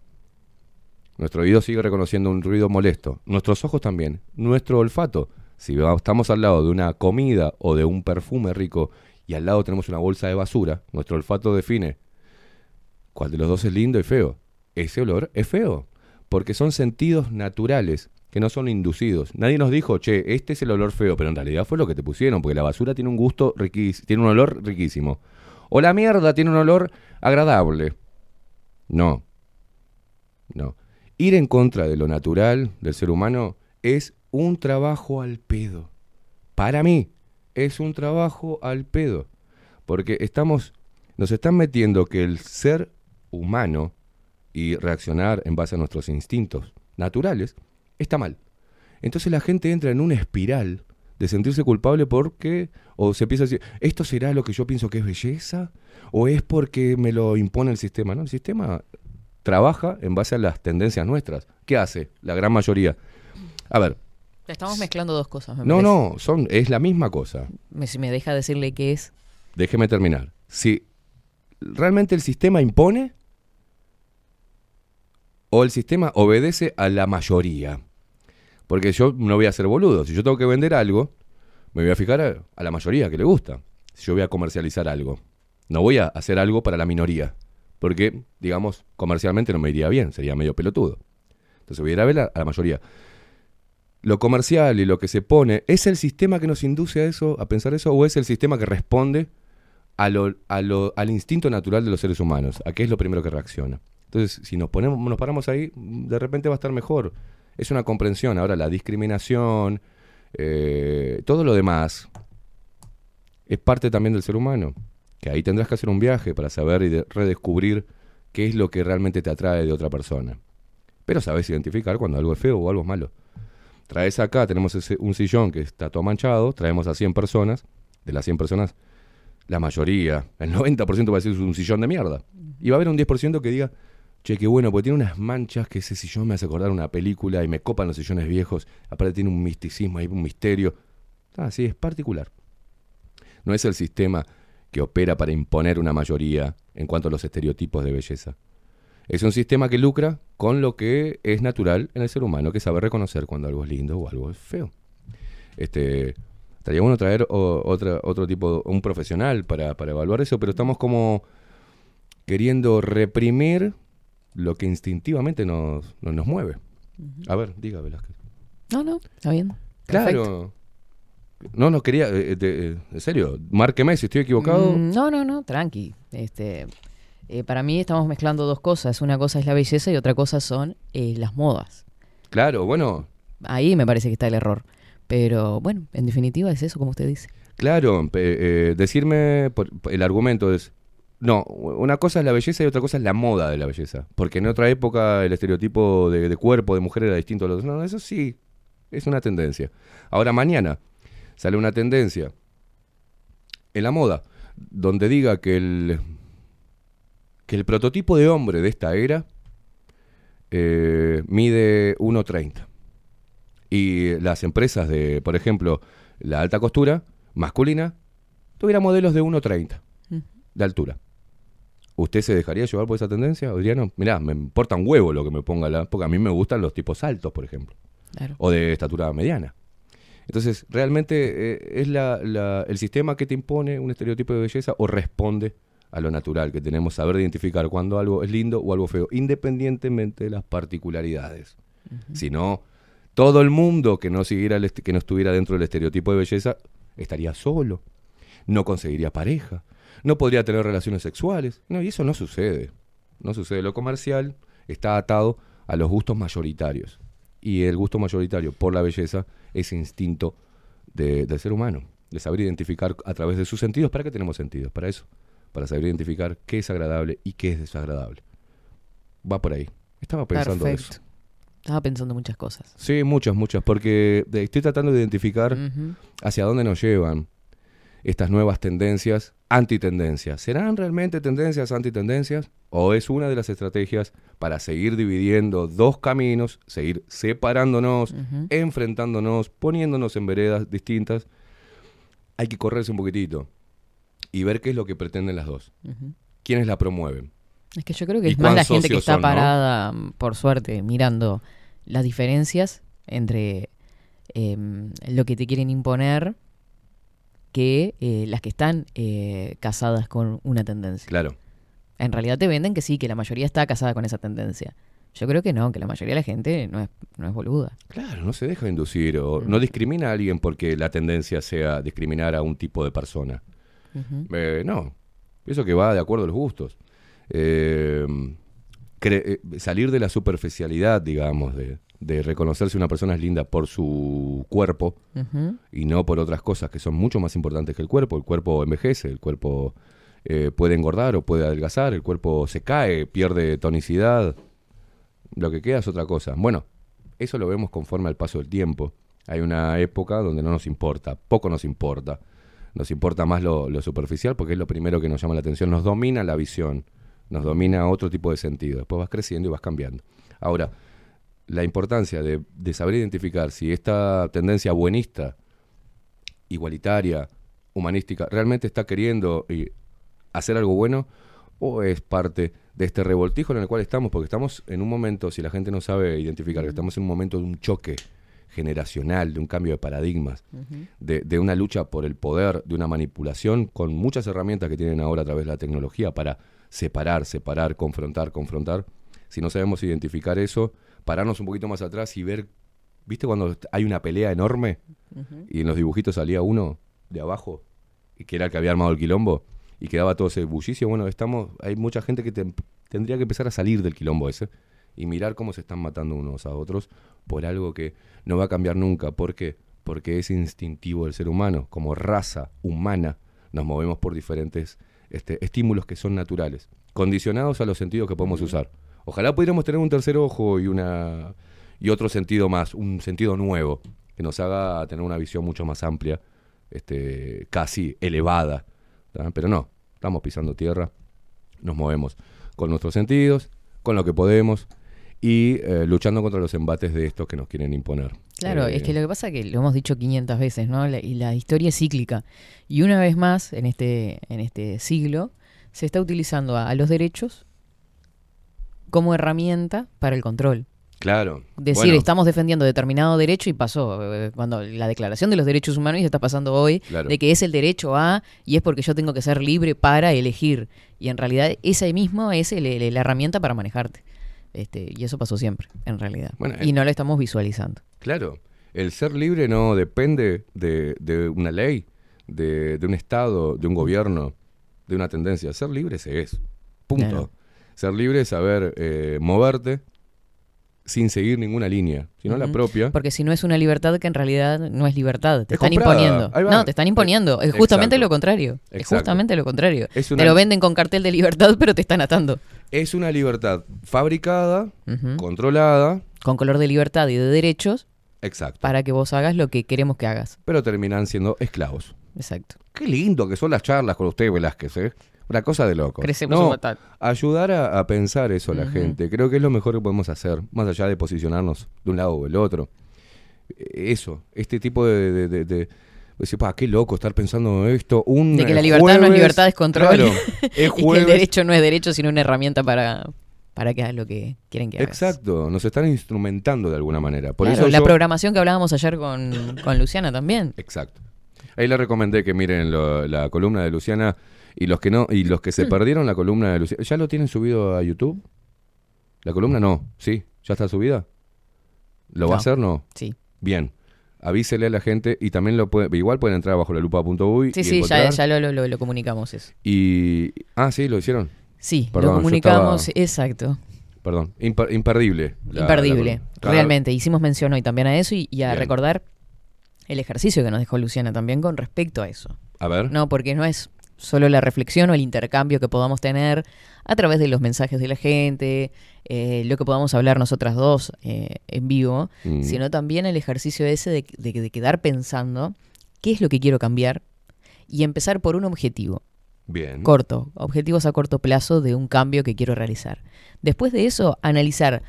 Nuestro oído sigue reconociendo un ruido molesto. Nuestros ojos también. Nuestro olfato. Si estamos al lado de una comida o de un perfume rico y al lado tenemos una bolsa de basura, nuestro olfato define cuál de los dos es lindo y feo. Ese olor es feo. Porque son sentidos naturales que no son inducidos. Nadie nos dijo, che, este es el olor feo, pero en realidad fue lo que te pusieron, porque la basura tiene un gusto riquísimo, tiene un olor riquísimo. O la mierda tiene un olor agradable. No. No. Ir en contra de lo natural del ser humano es un trabajo al pedo. Para mí, es un trabajo al pedo. Porque estamos, nos están metiendo que el ser humano y reaccionar en base a nuestros instintos naturales está mal. Entonces la gente entra en una espiral de sentirse culpable porque, o se empieza a decir, ¿esto será lo que yo pienso que es belleza? ¿O es porque me lo impone el sistema? No, el sistema trabaja en base a las tendencias nuestras. ¿Qué hace la gran mayoría? A ver, Estamos mezclando dos cosas. me no, parece. no, son, es la misma cosa. Me- si me deja decirle qué es. Déjeme terminar. Si realmente el sistema impone o el sistema obedece a la mayoría. Porque yo no voy a ser boludo. Si yo tengo que vender algo, me voy a fijar a, la mayoría que le gusta. Si yo voy a comercializar algo. No voy a hacer algo para la minoría. Porque, digamos, comercialmente no me iría bien. Sería medio pelotudo. Entonces voy a ir a ver a, la mayoría. Lo comercial y lo que se pone, ¿es el sistema que nos induce a eso, a pensar eso? ¿O es el sistema que responde a lo- al instinto natural de los seres humanos? ¿A qué es lo primero que reacciona? Entonces, si nos, ponemos, nos paramos ahí, de repente va a estar mejor. Es una comprensión. Ahora, la discriminación, eh, todo lo demás, es parte también del ser humano. Que ahí tendrás que hacer un viaje para saber y de- redescubrir qué es lo que realmente te atrae de otra persona. Pero sabes identificar cuando algo es feo o algo es malo. Traes acá, tenemos ese- un sillón que está todo manchado, traemos a 100 personas, de las 100 personas, la mayoría, el 90% va a decir es un sillón de mierda. Y va a haber un 10% que diga, che, qué bueno, porque tiene unas manchas que ese sillón me hace acordar una película y me copan los sillones viejos, aparte tiene un misticismo, hay un misterio. Ah, sí, es particular. No es el sistema que opera para imponer una mayoría en cuanto a los estereotipos de belleza. Es un sistema que lucra con lo que es natural en el ser humano, que sabe reconocer cuando algo es lindo o algo es feo. Este, estaría bueno traer o- otro tipo, un profesional para, para evaluar eso, pero estamos como queriendo reprimir lo que instintivamente nos, nos, nos mueve. A ver, diga Velázquez. No, no, está bien. Claro. No, no quería, eh, de- eh, en serio, márqueme si estoy equivocado. Mm, No, no, no, tranqui. Este, eh, para mí estamos mezclando dos cosas. Una cosa es la belleza y otra cosa son eh, las modas. Claro, bueno, Ahí me parece que está el error. Pero bueno, en definitiva es eso, como usted dice. Claro, decirme, por- el argumento es, no, una cosa es la belleza y otra cosa es la moda de la belleza. Porque en otra época el estereotipo de, de cuerpo de mujer era distinto a los No, eso sí, es una tendencia. Ahora mañana sale una tendencia en la moda donde diga que el, que el prototipo de hombre de esta era eh, mide 1,30. Y las empresas de, por ejemplo, la alta costura masculina, tuviera modelos de 1,30 de altura. ¿Usted se dejaría llevar por esa tendencia? Adriano, mirá, me importa un huevo lo que me ponga la... Porque a mí me gustan los tipos altos, por ejemplo. Claro. O de estatura mediana. Entonces, realmente eh, es la, la- el sistema que te impone un estereotipo de belleza o responde a lo natural que tenemos, saber identificar cuando algo es lindo o algo feo, independientemente de las particularidades. Si no, todo el mundo que no, siguiera el que no estuviera dentro del estereotipo de belleza estaría solo, no conseguiría pareja, no podría tener relaciones sexuales. No, y eso no sucede. No sucede. Lo comercial está atado a los gustos mayoritarios. Y el gusto mayoritario por la belleza es instinto de- del ser humano, de saber identificar a través de sus sentidos. ¿Para qué tenemos sentidos? Para eso, para saber identificar qué es agradable y qué es desagradable. Va por ahí. Estaba pensando Perfecto. eso. Estaba pensando muchas cosas. Sí, muchas, muchas, porque estoy tratando de identificar hacia dónde nos llevan estas nuevas tendencias, antitendencias. ¿Serán realmente tendencias, antitendencias? ¿O es una de las estrategias para seguir dividiendo dos caminos, seguir separándonos, enfrentándonos, poniéndonos en veredas distintas? Hay que correrse un poquitito y ver qué es lo que pretenden las dos. ¿Quiénes la promueven? Es que yo creo que ¿Y es más la gente que está son, parada, por suerte, mirando las diferencias entre em, lo que te quieren imponer que eh, las que están eh, casadas con una tendencia. Claro. En realidad te venden que sí, que la mayoría está casada con esa tendencia. Yo creo que no, que la mayoría de la gente no es, no es boluda. Claro, no se deja inducir o no discrimina a alguien porque la tendencia sea discriminar a un tipo de persona. Eh, no, eso que va de acuerdo a los gustos. Salir de la superficialidad, digamos, de, de reconocer si una persona es linda por su cuerpo y no por otras cosas que son mucho más importantes que el cuerpo. El cuerpo envejece, el cuerpo eh, puede engordar o puede adelgazar, el cuerpo se cae, pierde tonicidad. Lo que queda es otra cosa. Bueno, eso lo vemos conforme al paso del tiempo. Hay una época donde no nos importa, poco nos importa. Nos importa más lo, lo superficial porque es lo primero que nos llama la atención. Nos domina la visión, nos domina otro tipo de sentido. Después vas creciendo y vas cambiando. Ahora, la importancia de, de saber identificar si esta tendencia buenista, igualitaria, humanística, realmente está queriendo eh, hacer algo bueno o es parte de este revoltijo en el cual estamos, porque estamos en un momento, si la gente no sabe identificar, que estamos en un momento de un choque generacional, de un cambio de paradigmas, de, de una lucha por el poder, de una manipulación con muchas herramientas que tienen ahora a través de la tecnología para separar, separar, confrontar, confrontar. Si no sabemos identificar eso, pararnos un poquito más atrás y ver, ¿viste cuando hay una pelea enorme y en los dibujitos salía uno de abajo, y que era el que había armado el quilombo, y quedaba todo ese bullicio? Bueno, estamos, hay mucha gente que te- tendría que empezar a salir del quilombo ese y mirar cómo se están matando unos a otros por algo que no va a cambiar nunca. ¿Por qué? Porque es instintivo del ser humano. Como raza humana nos movemos por diferentes este, estímulos que son naturales, condicionados a los sentidos que podemos usar. Ojalá pudiéramos tener un tercer ojo y, una, y otro sentido más, un sentido nuevo, que nos haga tener una visión mucho más amplia, este, casi elevada. ¿tá? Pero no, estamos pisando tierra, nos movemos con nuestros sentidos, con lo que podemos y eh, luchando contra los embates de estos que nos quieren imponer. Claro, Eh, es que lo que pasa es que lo hemos dicho 500 veces, ¿no? La- y la historia es cíclica. Y una vez más, en este, en este siglo, se está utilizando a, a los derechos como herramienta para el control. Claro. Decir, bueno, estamos defendiendo determinado derecho y pasó, eh, cuando la Declaración de los Derechos Humanos y está pasando hoy, Claro. de que es el derecho a, y es porque yo tengo que ser libre para elegir. Y en realidad ese mismo es el- el- la herramienta para manejarte. Este, y eso pasó siempre, en realidad. Bueno, y eh, no lo estamos visualizando. Claro, el ser libre no depende de, de una ley, de, de un Estado, de un gobierno, de una tendencia. Ser libre se es. Punto. Claro. Ser libre es saber eh, moverte sin seguir ninguna línea, sino la propia. Porque si no es una libertad que en realidad no es libertad, te Es están comprada, imponiendo. No, te están imponiendo. Es justamente Exacto. lo contrario. Es justamente lo contrario. Te lo venden con cartel de libertad, pero te están atando. Es una libertad fabricada, controlada. Con color de libertad y de derechos Exacto. para que vos hagas lo que queremos que hagas. Pero terminan siendo esclavos. Exacto. Qué lindo que son las charlas con usted, Velázquez, ¿eh? Una cosa de loco. Crecemos un montón. ayudar a, a pensar eso a la gente. Creo que es lo mejor que podemos hacer, más allá de posicionarnos de un lado o del otro. Eh, Eso, este tipo de... de, de- de- decir, "Pa, qué loco estar pensando esto. Un De que la eh, libertad no es jueves". libertad, es control. Claro, es que el derecho no es derecho, sino una herramienta para, para que hagas lo que quieren que hagas. Exacto, nos están instrumentando de alguna manera. Por Claro, eso la yo- programación que hablábamos ayer con, con Luciana también. Exacto. Ahí le recomendé que miren lo- la columna de Luciana Y los que no, y los que se perdieron la columna de Luciana, ¿ya lo tienen subido a YouTube? La columna no, sí, ya está subida. ¿Lo va a hacer no? Sí. Bien. Avísele a la gente y también lo puede, igual pueden entrar bajo la lupa.uy Sí, y sí, ya, encontrar. ya lo, lo- lo- lo comunicamos eso. Y ah, sí, lo hicieron. Sí, Perdón, lo comunicamos, estaba- exacto. Perdón, imper- imperdible. la- Imperdible, la- realmente. Hicimos mención hoy también a eso y, y a Bien. recordar el ejercicio que nos dejó Luciana también con respecto a eso. A ver. No, porque no es solo la reflexión o el intercambio que podamos tener a través de los mensajes de la gente, eh, lo que podamos hablar nosotras dos eh, en vivo, Mm. sino también el ejercicio ese de, de- de quedar pensando qué es lo que quiero cambiar y empezar por un objetivo Bien. corto, objetivos a corto plazo de un cambio que quiero realizar. Después de eso, analizar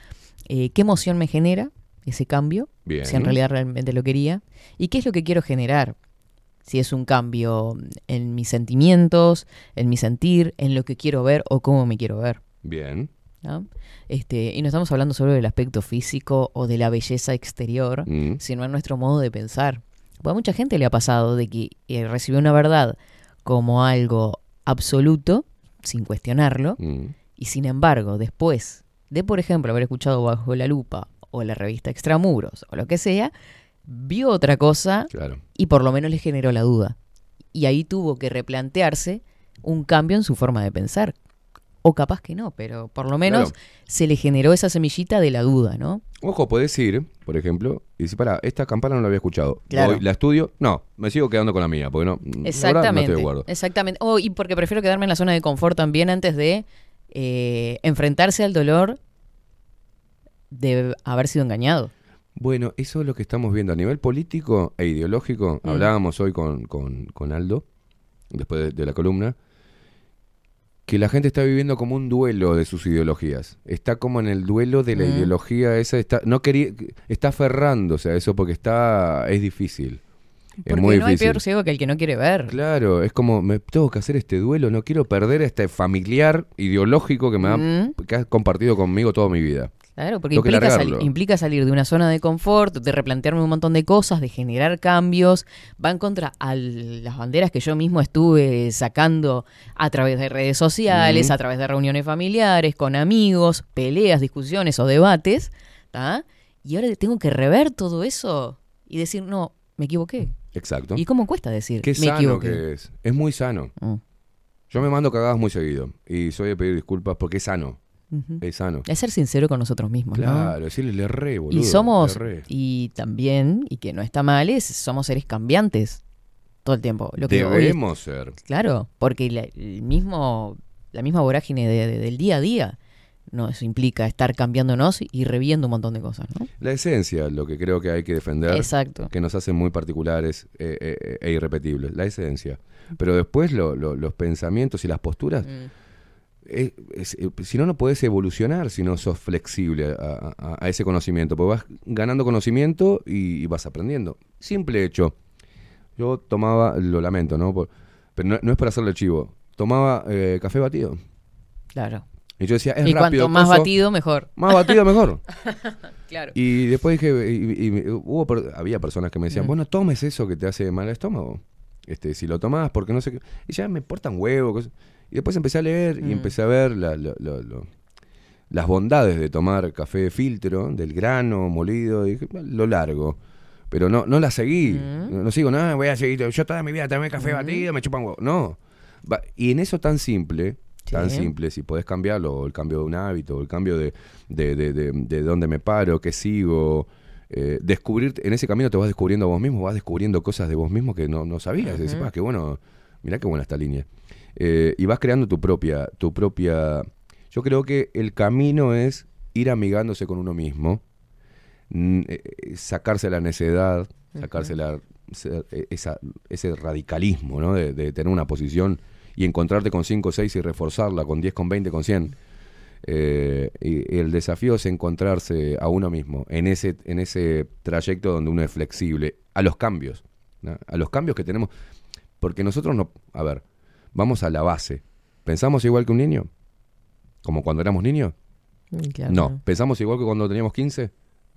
eh, qué emoción me genera ese cambio, Bien. si en realidad realmente lo quería, y qué es lo que quiero generar. Si es un cambio en mis sentimientos, en mi sentir, en lo que quiero ver o cómo me quiero ver. Bien. ¿no? Este, y no estamos hablando solo del aspecto físico o de la belleza exterior, Mm. sino en nuestro modo de pensar. Porque a mucha gente le ha pasado de que eh, recibió una verdad como algo absoluto, sin cuestionarlo, Mm. y sin embargo, después de, por ejemplo, haber escuchado Bajo la Lupa o la revista Extramuros o lo que sea, vio otra cosa Claro. y por lo menos le generó la duda. Y ahí tuvo que replantearse un cambio en su forma de pensar. O capaz que no, pero por lo menos Claro. se le generó esa semillita de la duda, ¿no? Ojo, podés ir, por ejemplo, y decir, para, esta campana no la había escuchado. Claro. La estudio. No, me sigo quedando con la mía, porque no. Exactamente. No estoy de acuerdo. Exactamente. Oh, y porque prefiero quedarme en la zona de confort también antes de eh, enfrentarse al dolor de haber sido engañado. Bueno, eso es lo que estamos viendo a nivel político e ideológico. Mm. Hablábamos hoy con, con- con Aldo, después de, de la columna, que la gente está viviendo como un duelo de sus ideologías. Está como en el duelo de la Mm. ideología esa. Está, no quería, está aferrándose a eso porque está es difícil. es Porque muy no hay peor ciego que el que no quiere ver. Claro, es como, me tengo que hacer este duelo, no quiero perder este familiar ideológico que me ha, Mm. que ha compartido conmigo toda mi vida. Claro, porque implica, largarlo. sali- implica salir de una zona de confort, de replantearme un montón de cosas, de generar cambios. Va en contra a las banderas que yo mismo estuve sacando a través de redes sociales, a través de reuniones familiares, con amigos, peleas, discusiones o debates. ¿tá? Y ahora tengo que rever todo eso y decir, no, me equivoqué. Exacto. ¿Y cómo cuesta decir, Qué me sano equivoqué? que es. Es muy sano. Mm. Yo me mando cagadas muy seguido y soy de pedir disculpas porque es sano. Es sano. Es ser sincero con nosotros mismos, ¿no? Claro, decirle le re, boludo. Y somos, le re. y también, y que no está mal, es somos seres cambiantes todo el tiempo. Lo que Debemos ser. claro, porque la, el mismo, la misma vorágine de- de- del día a día nos implica estar cambiándonos y reviendo un montón de cosas, ¿no? La esencia, lo que creo que hay que defender. Exacto. Que nos hace muy particulares eh, eh, e irrepetibles. La esencia. Pero después lo- lo- los pensamientos y las posturas. Mm. Eh, es- si no, no podés evolucionar si no sos flexible a, a- a ese conocimiento. Porque vas ganando conocimiento y, y vas aprendiendo. Simple hecho. Yo tomaba, lo lamento, ¿no? Por- pero no, no es para hacerle chivo. Tomaba eh, café batido. Claro. Y yo decía, es y rápido. cuanto más coso, batido, mejor. Más batido, mejor. claro. Y después dije, y- hubo, había personas que me decían, Mm. bueno, tomes eso que te hace mal al estómago. Este, si lo tomás, porque no sé qué. Y ya me portan huevo. cosas. Y después empecé a leer y Mm. empecé a ver la- las bondades de tomar café de filtro, del grano molido. Y dije, "Bueno, lo largo. Pero no, no la seguí. Mm. No, no sigo, no, voy a seguir. Yo toda mi vida tomé café Mm. batido, me chupan huevo. No. Va- y en eso tan simple, tan simple, si podés cambiarlo, o el cambio de un hábito, o el cambio de, de, de, de- de dónde me paro, qué sigo, eh, descubrir, en ese camino te vas descubriendo vos mismo, vas descubriendo cosas de vos mismo que no, no sabías. Decís, Ujú. "Ah, qué bueno, mirá qué buena esta línea. Eh, y vas creando tu propia, tu propia. Yo creo que el camino es ir amigándose con uno mismo, eh, eh, sacarse la necedad, sacarse la, esa- ese radicalismo, ¿no? De, de tener una posición y encontrarte con 5 o 6 y reforzarla con 10, con 20, con 100. Eh, y el desafío es encontrarse a uno mismo en ese, en ese trayecto donde uno es flexible a los cambios, ¿no? a los cambios que tenemos. Porque nosotros no, a ver, vamos a la base. ¿Pensamos igual que un niño? ¿Como cuando éramos niños? Mm, claro. No. ¿Pensamos igual que cuando teníamos 15?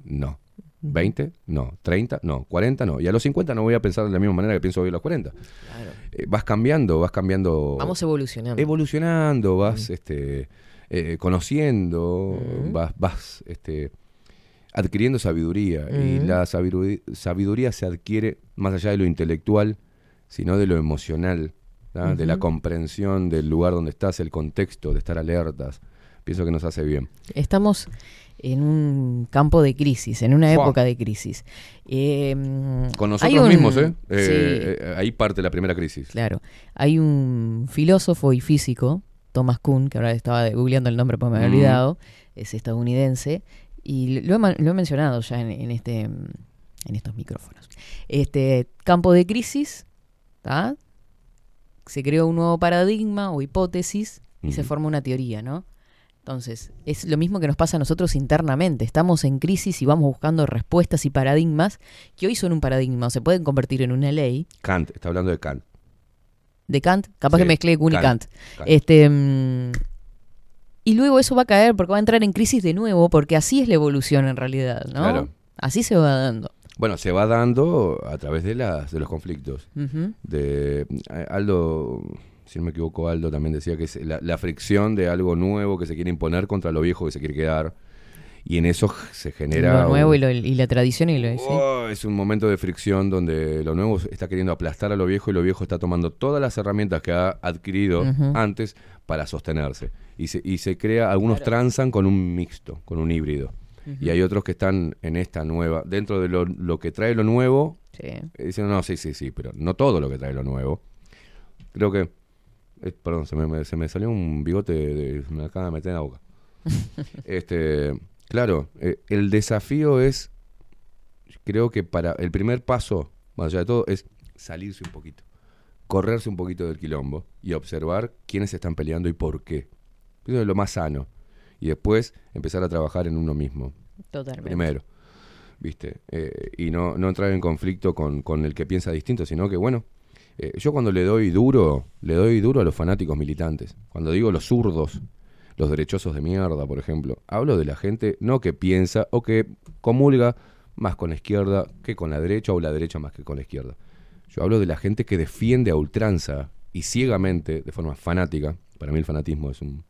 No. ¿20? No. ¿30? No. ¿40? No. Y a los 50 no voy a pensar de la misma manera que pienso hoy a los 40. Claro. Eh, vas cambiando, vas cambiando. Vamos evolucionando. Evolucionando, vas este, eh, conociendo, vas, vas este, adquiriendo sabiduría. Y la sabiduría, sabiduría se adquiere más allá de lo intelectual, sino de lo emocional, de la comprensión del lugar donde estás, el contexto, de estar alertas. Pienso que nos hace bien. Estamos en un campo de crisis, en una Fua. época de crisis. Eh, Con nosotros un- mismos, ¿eh? Eh, eh, Ahí parte la primera crisis. claro. Hay un filósofo y físico, Thomas Kuhn, que ahora estaba googleando el nombre porque me había Mm. olvidado, es estadounidense, y lo he, ma- lo he mencionado ya en, en este, en estos micrófonos. Este campo de crisis, ¿tá? Se creó un nuevo paradigma o hipótesis y se forma una teoría, ¿no? Entonces, es lo mismo que nos pasa a nosotros internamente. Estamos en crisis y vamos buscando respuestas y paradigmas que hoy son un paradigma o se pueden convertir en una ley. Kant, está hablando de Kant. De Kant, capaz Sí, que mezclé Kuhn y Kant, Kant. Kant. Este, mm, y luego eso va a caer porque va a entrar en crisis de nuevo, porque así es la evolución en realidad, ¿no? Claro. Así se va dando. Bueno, se va dando a través de, las, de los conflictos. De eh, Aldo, si no me equivoco, Aldo también decía que es la, la fricción de algo nuevo que se quiere imponer contra lo viejo que se quiere quedar. Y en eso se genera... lo nuevo un- y, lo- y la tradición y lo sí. Oh, es un momento de fricción donde lo nuevo está queriendo aplastar a lo viejo y lo viejo está tomando todas las herramientas que ha adquirido antes para sostenerse. Y se, y se crea, algunos transan con un mixto, con un híbrido. Y hay otros que están en esta nueva, dentro de lo, lo que trae lo nuevo, Sí. eh, dicen, no, sí, sí, sí, pero no todo lo que trae lo nuevo. Creo que, eh, perdón, se me, me- se me salió un bigote, de, me acaba de meter en la boca. este, claro, eh, el desafío es, creo que para el primer paso, más allá de todo, es salirse un poquito, correrse un poquito del quilombo y observar quiénes están peleando y por qué. Eso es lo más sano. Y después empezar a trabajar en uno mismo. Totalmente. Primero. ¿Viste? Eh, y no, no entrar en conflicto con, con el que piensa distinto, sino que, bueno, eh, yo cuando le doy duro, le doy duro a los fanáticos militantes. Cuando digo los zurdos, los derechosos de mierda, por ejemplo, hablo de la gente no que piensa o que comulga más con la izquierda que con la derecha o la derecha más que con la izquierda. Yo hablo de la gente que defiende a ultranza y ciegamente, de forma fanática, para mí el fanatismo es un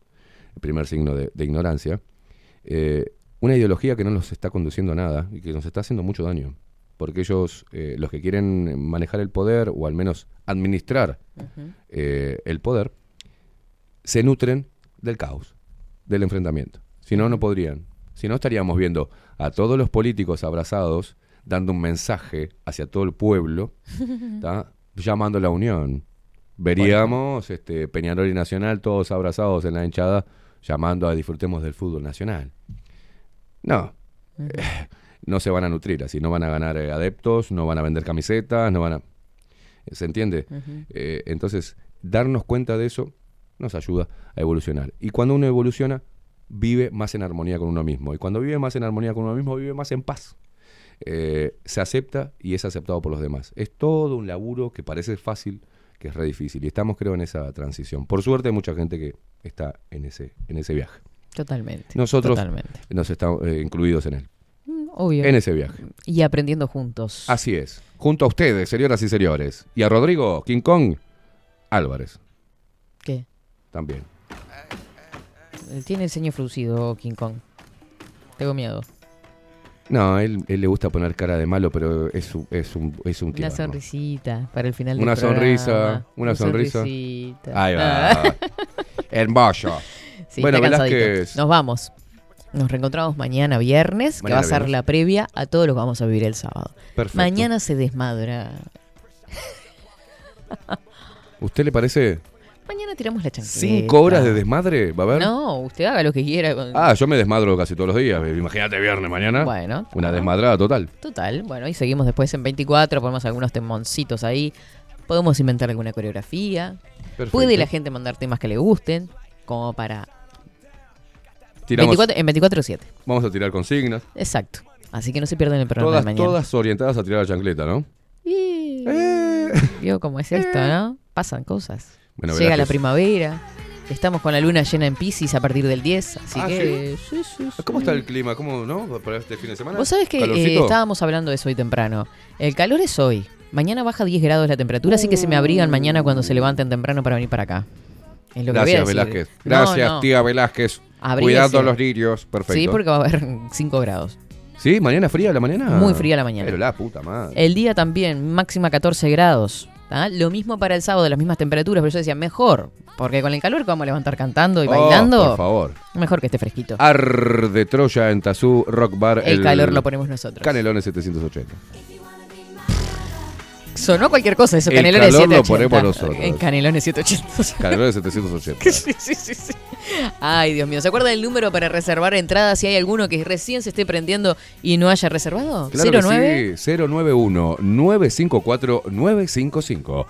el primer signo de, de ignorancia, eh, una ideología que no nos está conduciendo a nada y que nos está haciendo mucho daño. Porque ellos, eh, los que quieren manejar el poder o al menos administrar eh, el poder, se nutren del caos, del enfrentamiento. Si no, no podrían. Si no, estaríamos viendo a todos los políticos abrazados dando un mensaje hacia todo el pueblo, ¿tá? llamando a la unión. Veríamos este, Peñarol y Nacional todos abrazados en la hinchada, llamando a disfrutemos del fútbol nacional. No, eh, no se van a nutrir así, no van a ganar eh, adeptos, no van a vender camisetas, no van a... ¿Se entiende? Eh, entonces, darnos cuenta de eso nos ayuda a evolucionar. Y cuando uno evoluciona, vive más en armonía con uno mismo. Y cuando vive más en armonía con uno mismo, vive más en paz. Eh, se acepta y es aceptado por los demás. Es todo un laburo que parece fácil, que es re difícil. Y estamos, creo, en esa transición. Por suerte, hay mucha gente que está en ese, en ese viaje. Totalmente. Nosotros Totalmente. nos estamos eh, incluidos en él. Mm, Obvio. En ese viaje. Y aprendiendo juntos. Así es. Junto a ustedes, señoras y señores. Y a Rodrigo King Kong Álvarez. ¿Qué? También. Eh, Tiene el ceño fruncido King Kong. Tengo miedo. No, él, él le gusta poner cara de malo, pero es un, es un, es un Una sonrisita para el final del Una sonrisa, una sonrisa. sonrisita. Ahí va. Ah. Hermoso. Sí, bueno. Velázquez. Nos vamos. Nos reencontramos mañana viernes, que va a ser viernes. la previa a todo lo que vamos a vivir el sábado. Perfecto. Mañana se desmadra. ¿Usted le parece Mañana tiramos la chancleta. cinco horas de desmadre? ¿Va a haber? No, usted haga lo que quiera. con- Ah, yo me desmadro casi todos los días. Imagínate viernes mañana. Bueno. Una desmadrada total. Total, bueno, y seguimos después en 24, ponemos algunos temoncitos ahí. Podemos inventar alguna coreografía. Perfecto. Puede la gente mandar temas que le gusten, como para... Tiramos- 24 en 24-7. Vamos a tirar consignas. Exacto. Así que no se pierdan el programa Todas, de mañana. todas orientadas a tirar la chancleta, ¿no? Y- Vio cómo es esto, ¿no? Pasan cosas. Bueno, Llega la primavera. Estamos con la luna llena en Pisces a partir del 10, así Ah, que... sí, sí, sí. ¿Cómo está el clima? ¿Cómo, no? ¿Para este fin de semana? Vos sabés que eh, estábamos hablando de eso hoy temprano. El calor es hoy. Mañana baja 10 grados la temperatura, así que se me abrigan mañana cuando se levanten temprano para venir para acá. Es lo que Gracias, decir. Velázquez. No, Gracias, no. tía Velázquez. Abríguese. Cuidando a los lirios. Perfecto. Sí, porque va a haber 5 grados. ¿Sí? ¿Mañana fría la mañana? Muy fría la mañana. Pero la puta madre. El día también, máxima 14 grados. ¿Tá? Lo mismo para el sábado, las mismas temperaturas, pero yo decía, mejor, porque con el calor que vamos a levantar cantando y Oh, bailando, por favor. mejor que esté fresquito. Ar de Troya en Tazú Rock Bar. El calor lo ponemos nosotros. Canelones 780. Sonó cualquier cosa eso, El Canelones calor lo 780. ponemos nosotros. En Canelones 780. Canelones 780. sí, sí, sí, sí. Ay, Dios mío. ¿Se acuerdan del número para reservar entradas si hay alguno que recién se esté prendiendo y no haya reservado? Claro 09 que sí, 091-954-955.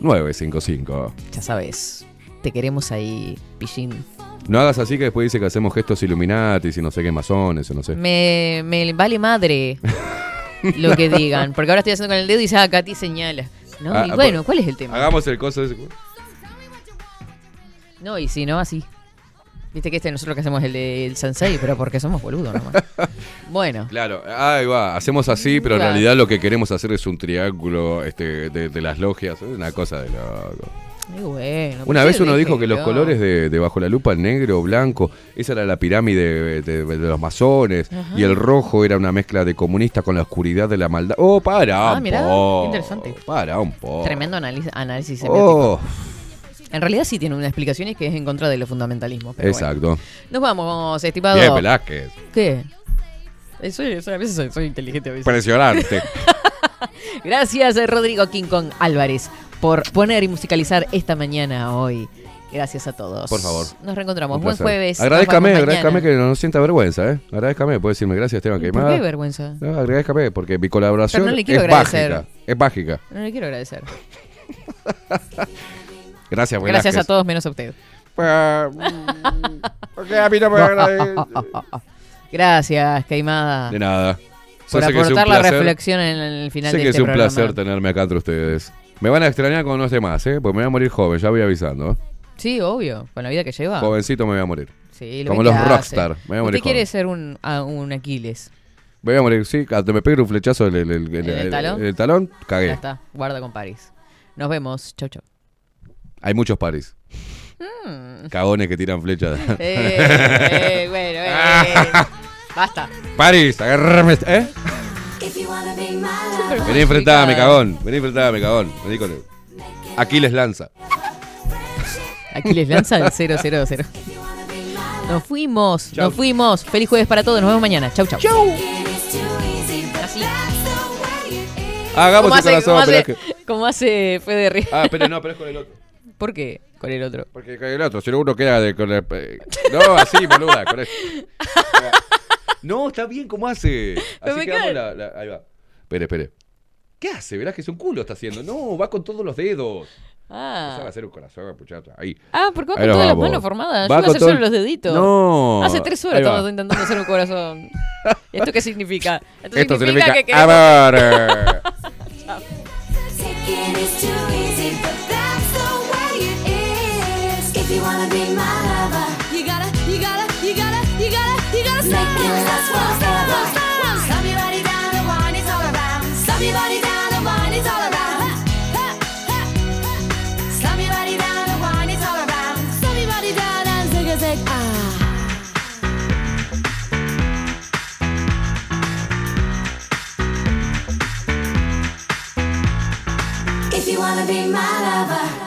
091-954-955. Ya sabes. Te queremos ahí, Pillín. No hagas así que después dice que hacemos gestos Illuminatis y no sé qué masones o no sé. Me, me vale madre lo que digan. Porque ahora estoy haciendo con el dedo y ah, Katy señala. ¿No? Ah, y ah, bueno, ¿cuál es el tema? Hagamos el coso ese. No, y si no, así. Viste que este nosotros que hacemos el del Sansei, pero porque somos boludos nomás. Bueno. Claro, ahí va, hacemos así, pero en realidad lo que queremos hacer es un triángulo este, de, de las logias, es una cosa de loco. Bueno. Una vez uno dijo que los colores de, de bajo la lupa, el negro, blanco, esa era la pirámide de, de- de los masones, Ajá. y el rojo era una mezcla de comunista con la oscuridad de la maldad. Oh, para Ah, un mirá, qué interesante. Para un poco. Tremendo análisis. Oh, En realidad sí tiene una explicación y es que es en contra de los fundamentalismos. pero bueno. exacto. Nos vamos, estimado. Bien, Velázquez. ¿Qué? Eh, Soy, soy- a veces soy, soy inteligente. A veces. Impresionante. Gracias, eh, Rodrigo King Kong Álvarez, por poner y musicalizar esta mañana hoy. Gracias a todos. Por favor. Nos reencontramos. Buen jueves. Agradezcame, agradezcame que no sienta vergüenza, ¿eh? Agradezcame, puede decirme gracias, Esteban ¿Por Queimada. qué vergüenza? No, agradezcame, porque mi colaboración Pero no le quiero es agradecer. mágica. Es mágica. No le quiero agradecer. Gracias, Gracias Velázquez. a todos menos a usted. Porque a mí no me. Gracias, Queimada. De nada. Por sé que aportar la reflexión en el final Sé de que este es un programa. placer tenerme acá entre ustedes. Me van a extrañar cuando no esté más, ¿eh? Porque me voy a morir joven, ya voy avisando. ¿eh? Sí, obvio, con la vida que lleva. Jovencito me voy a morir. Sí, lo Como los que rockstar. hace. Me voy a morir Usted quiere joven. ser un, a- un Aquiles. Voy a morir, sí. Cuando me pegue un flechazo en el, el- el- ¿En el talón? el talón, Ya cagué. está, guarda con París. Nos vemos. Chau, chau. Hay muchos paris. Mm. Cagones que tiran flechas. Eh, eh, bueno, eh. Basta. Paris, agárrame. ¿Eh? Vení enfrentame, cagón. Vení enfrentame, cagón. Vení con él. Aquiles lanza. Aquí les lanza el 000. Nos fuimos, nos fuimos. Feliz jueves para todos. Nos vemos mañana. Chau, chau. Así. Hagamos ¿Cómo el hace, corazón, cómo hace, cómo hace Fede Ríos? Ah, pero no, pero es con el otro. ¿Por qué? Con el otro. Porque con el otro, si no uno queda de, con el. eh, No, así, boluda, con eso. No, está bien, ¿cómo hace? Así me quedamos cae. la, la- Ahí va. Espere, espere. ¿Qué hace? Verás que es un culo está haciendo. No, va con todos los dedos. Ah. Va a ser un corazón, puchata. Ahí. Ah, porque va Ahí con todas las manos formadas. Va Yo iba a hacer solo los deditos. No. Hace tres horas va. estamos intentando hacer un corazón. ¿Y esto qué significa? Esto, Esto significa que queremos- amor. eh. If you wanna be my lover.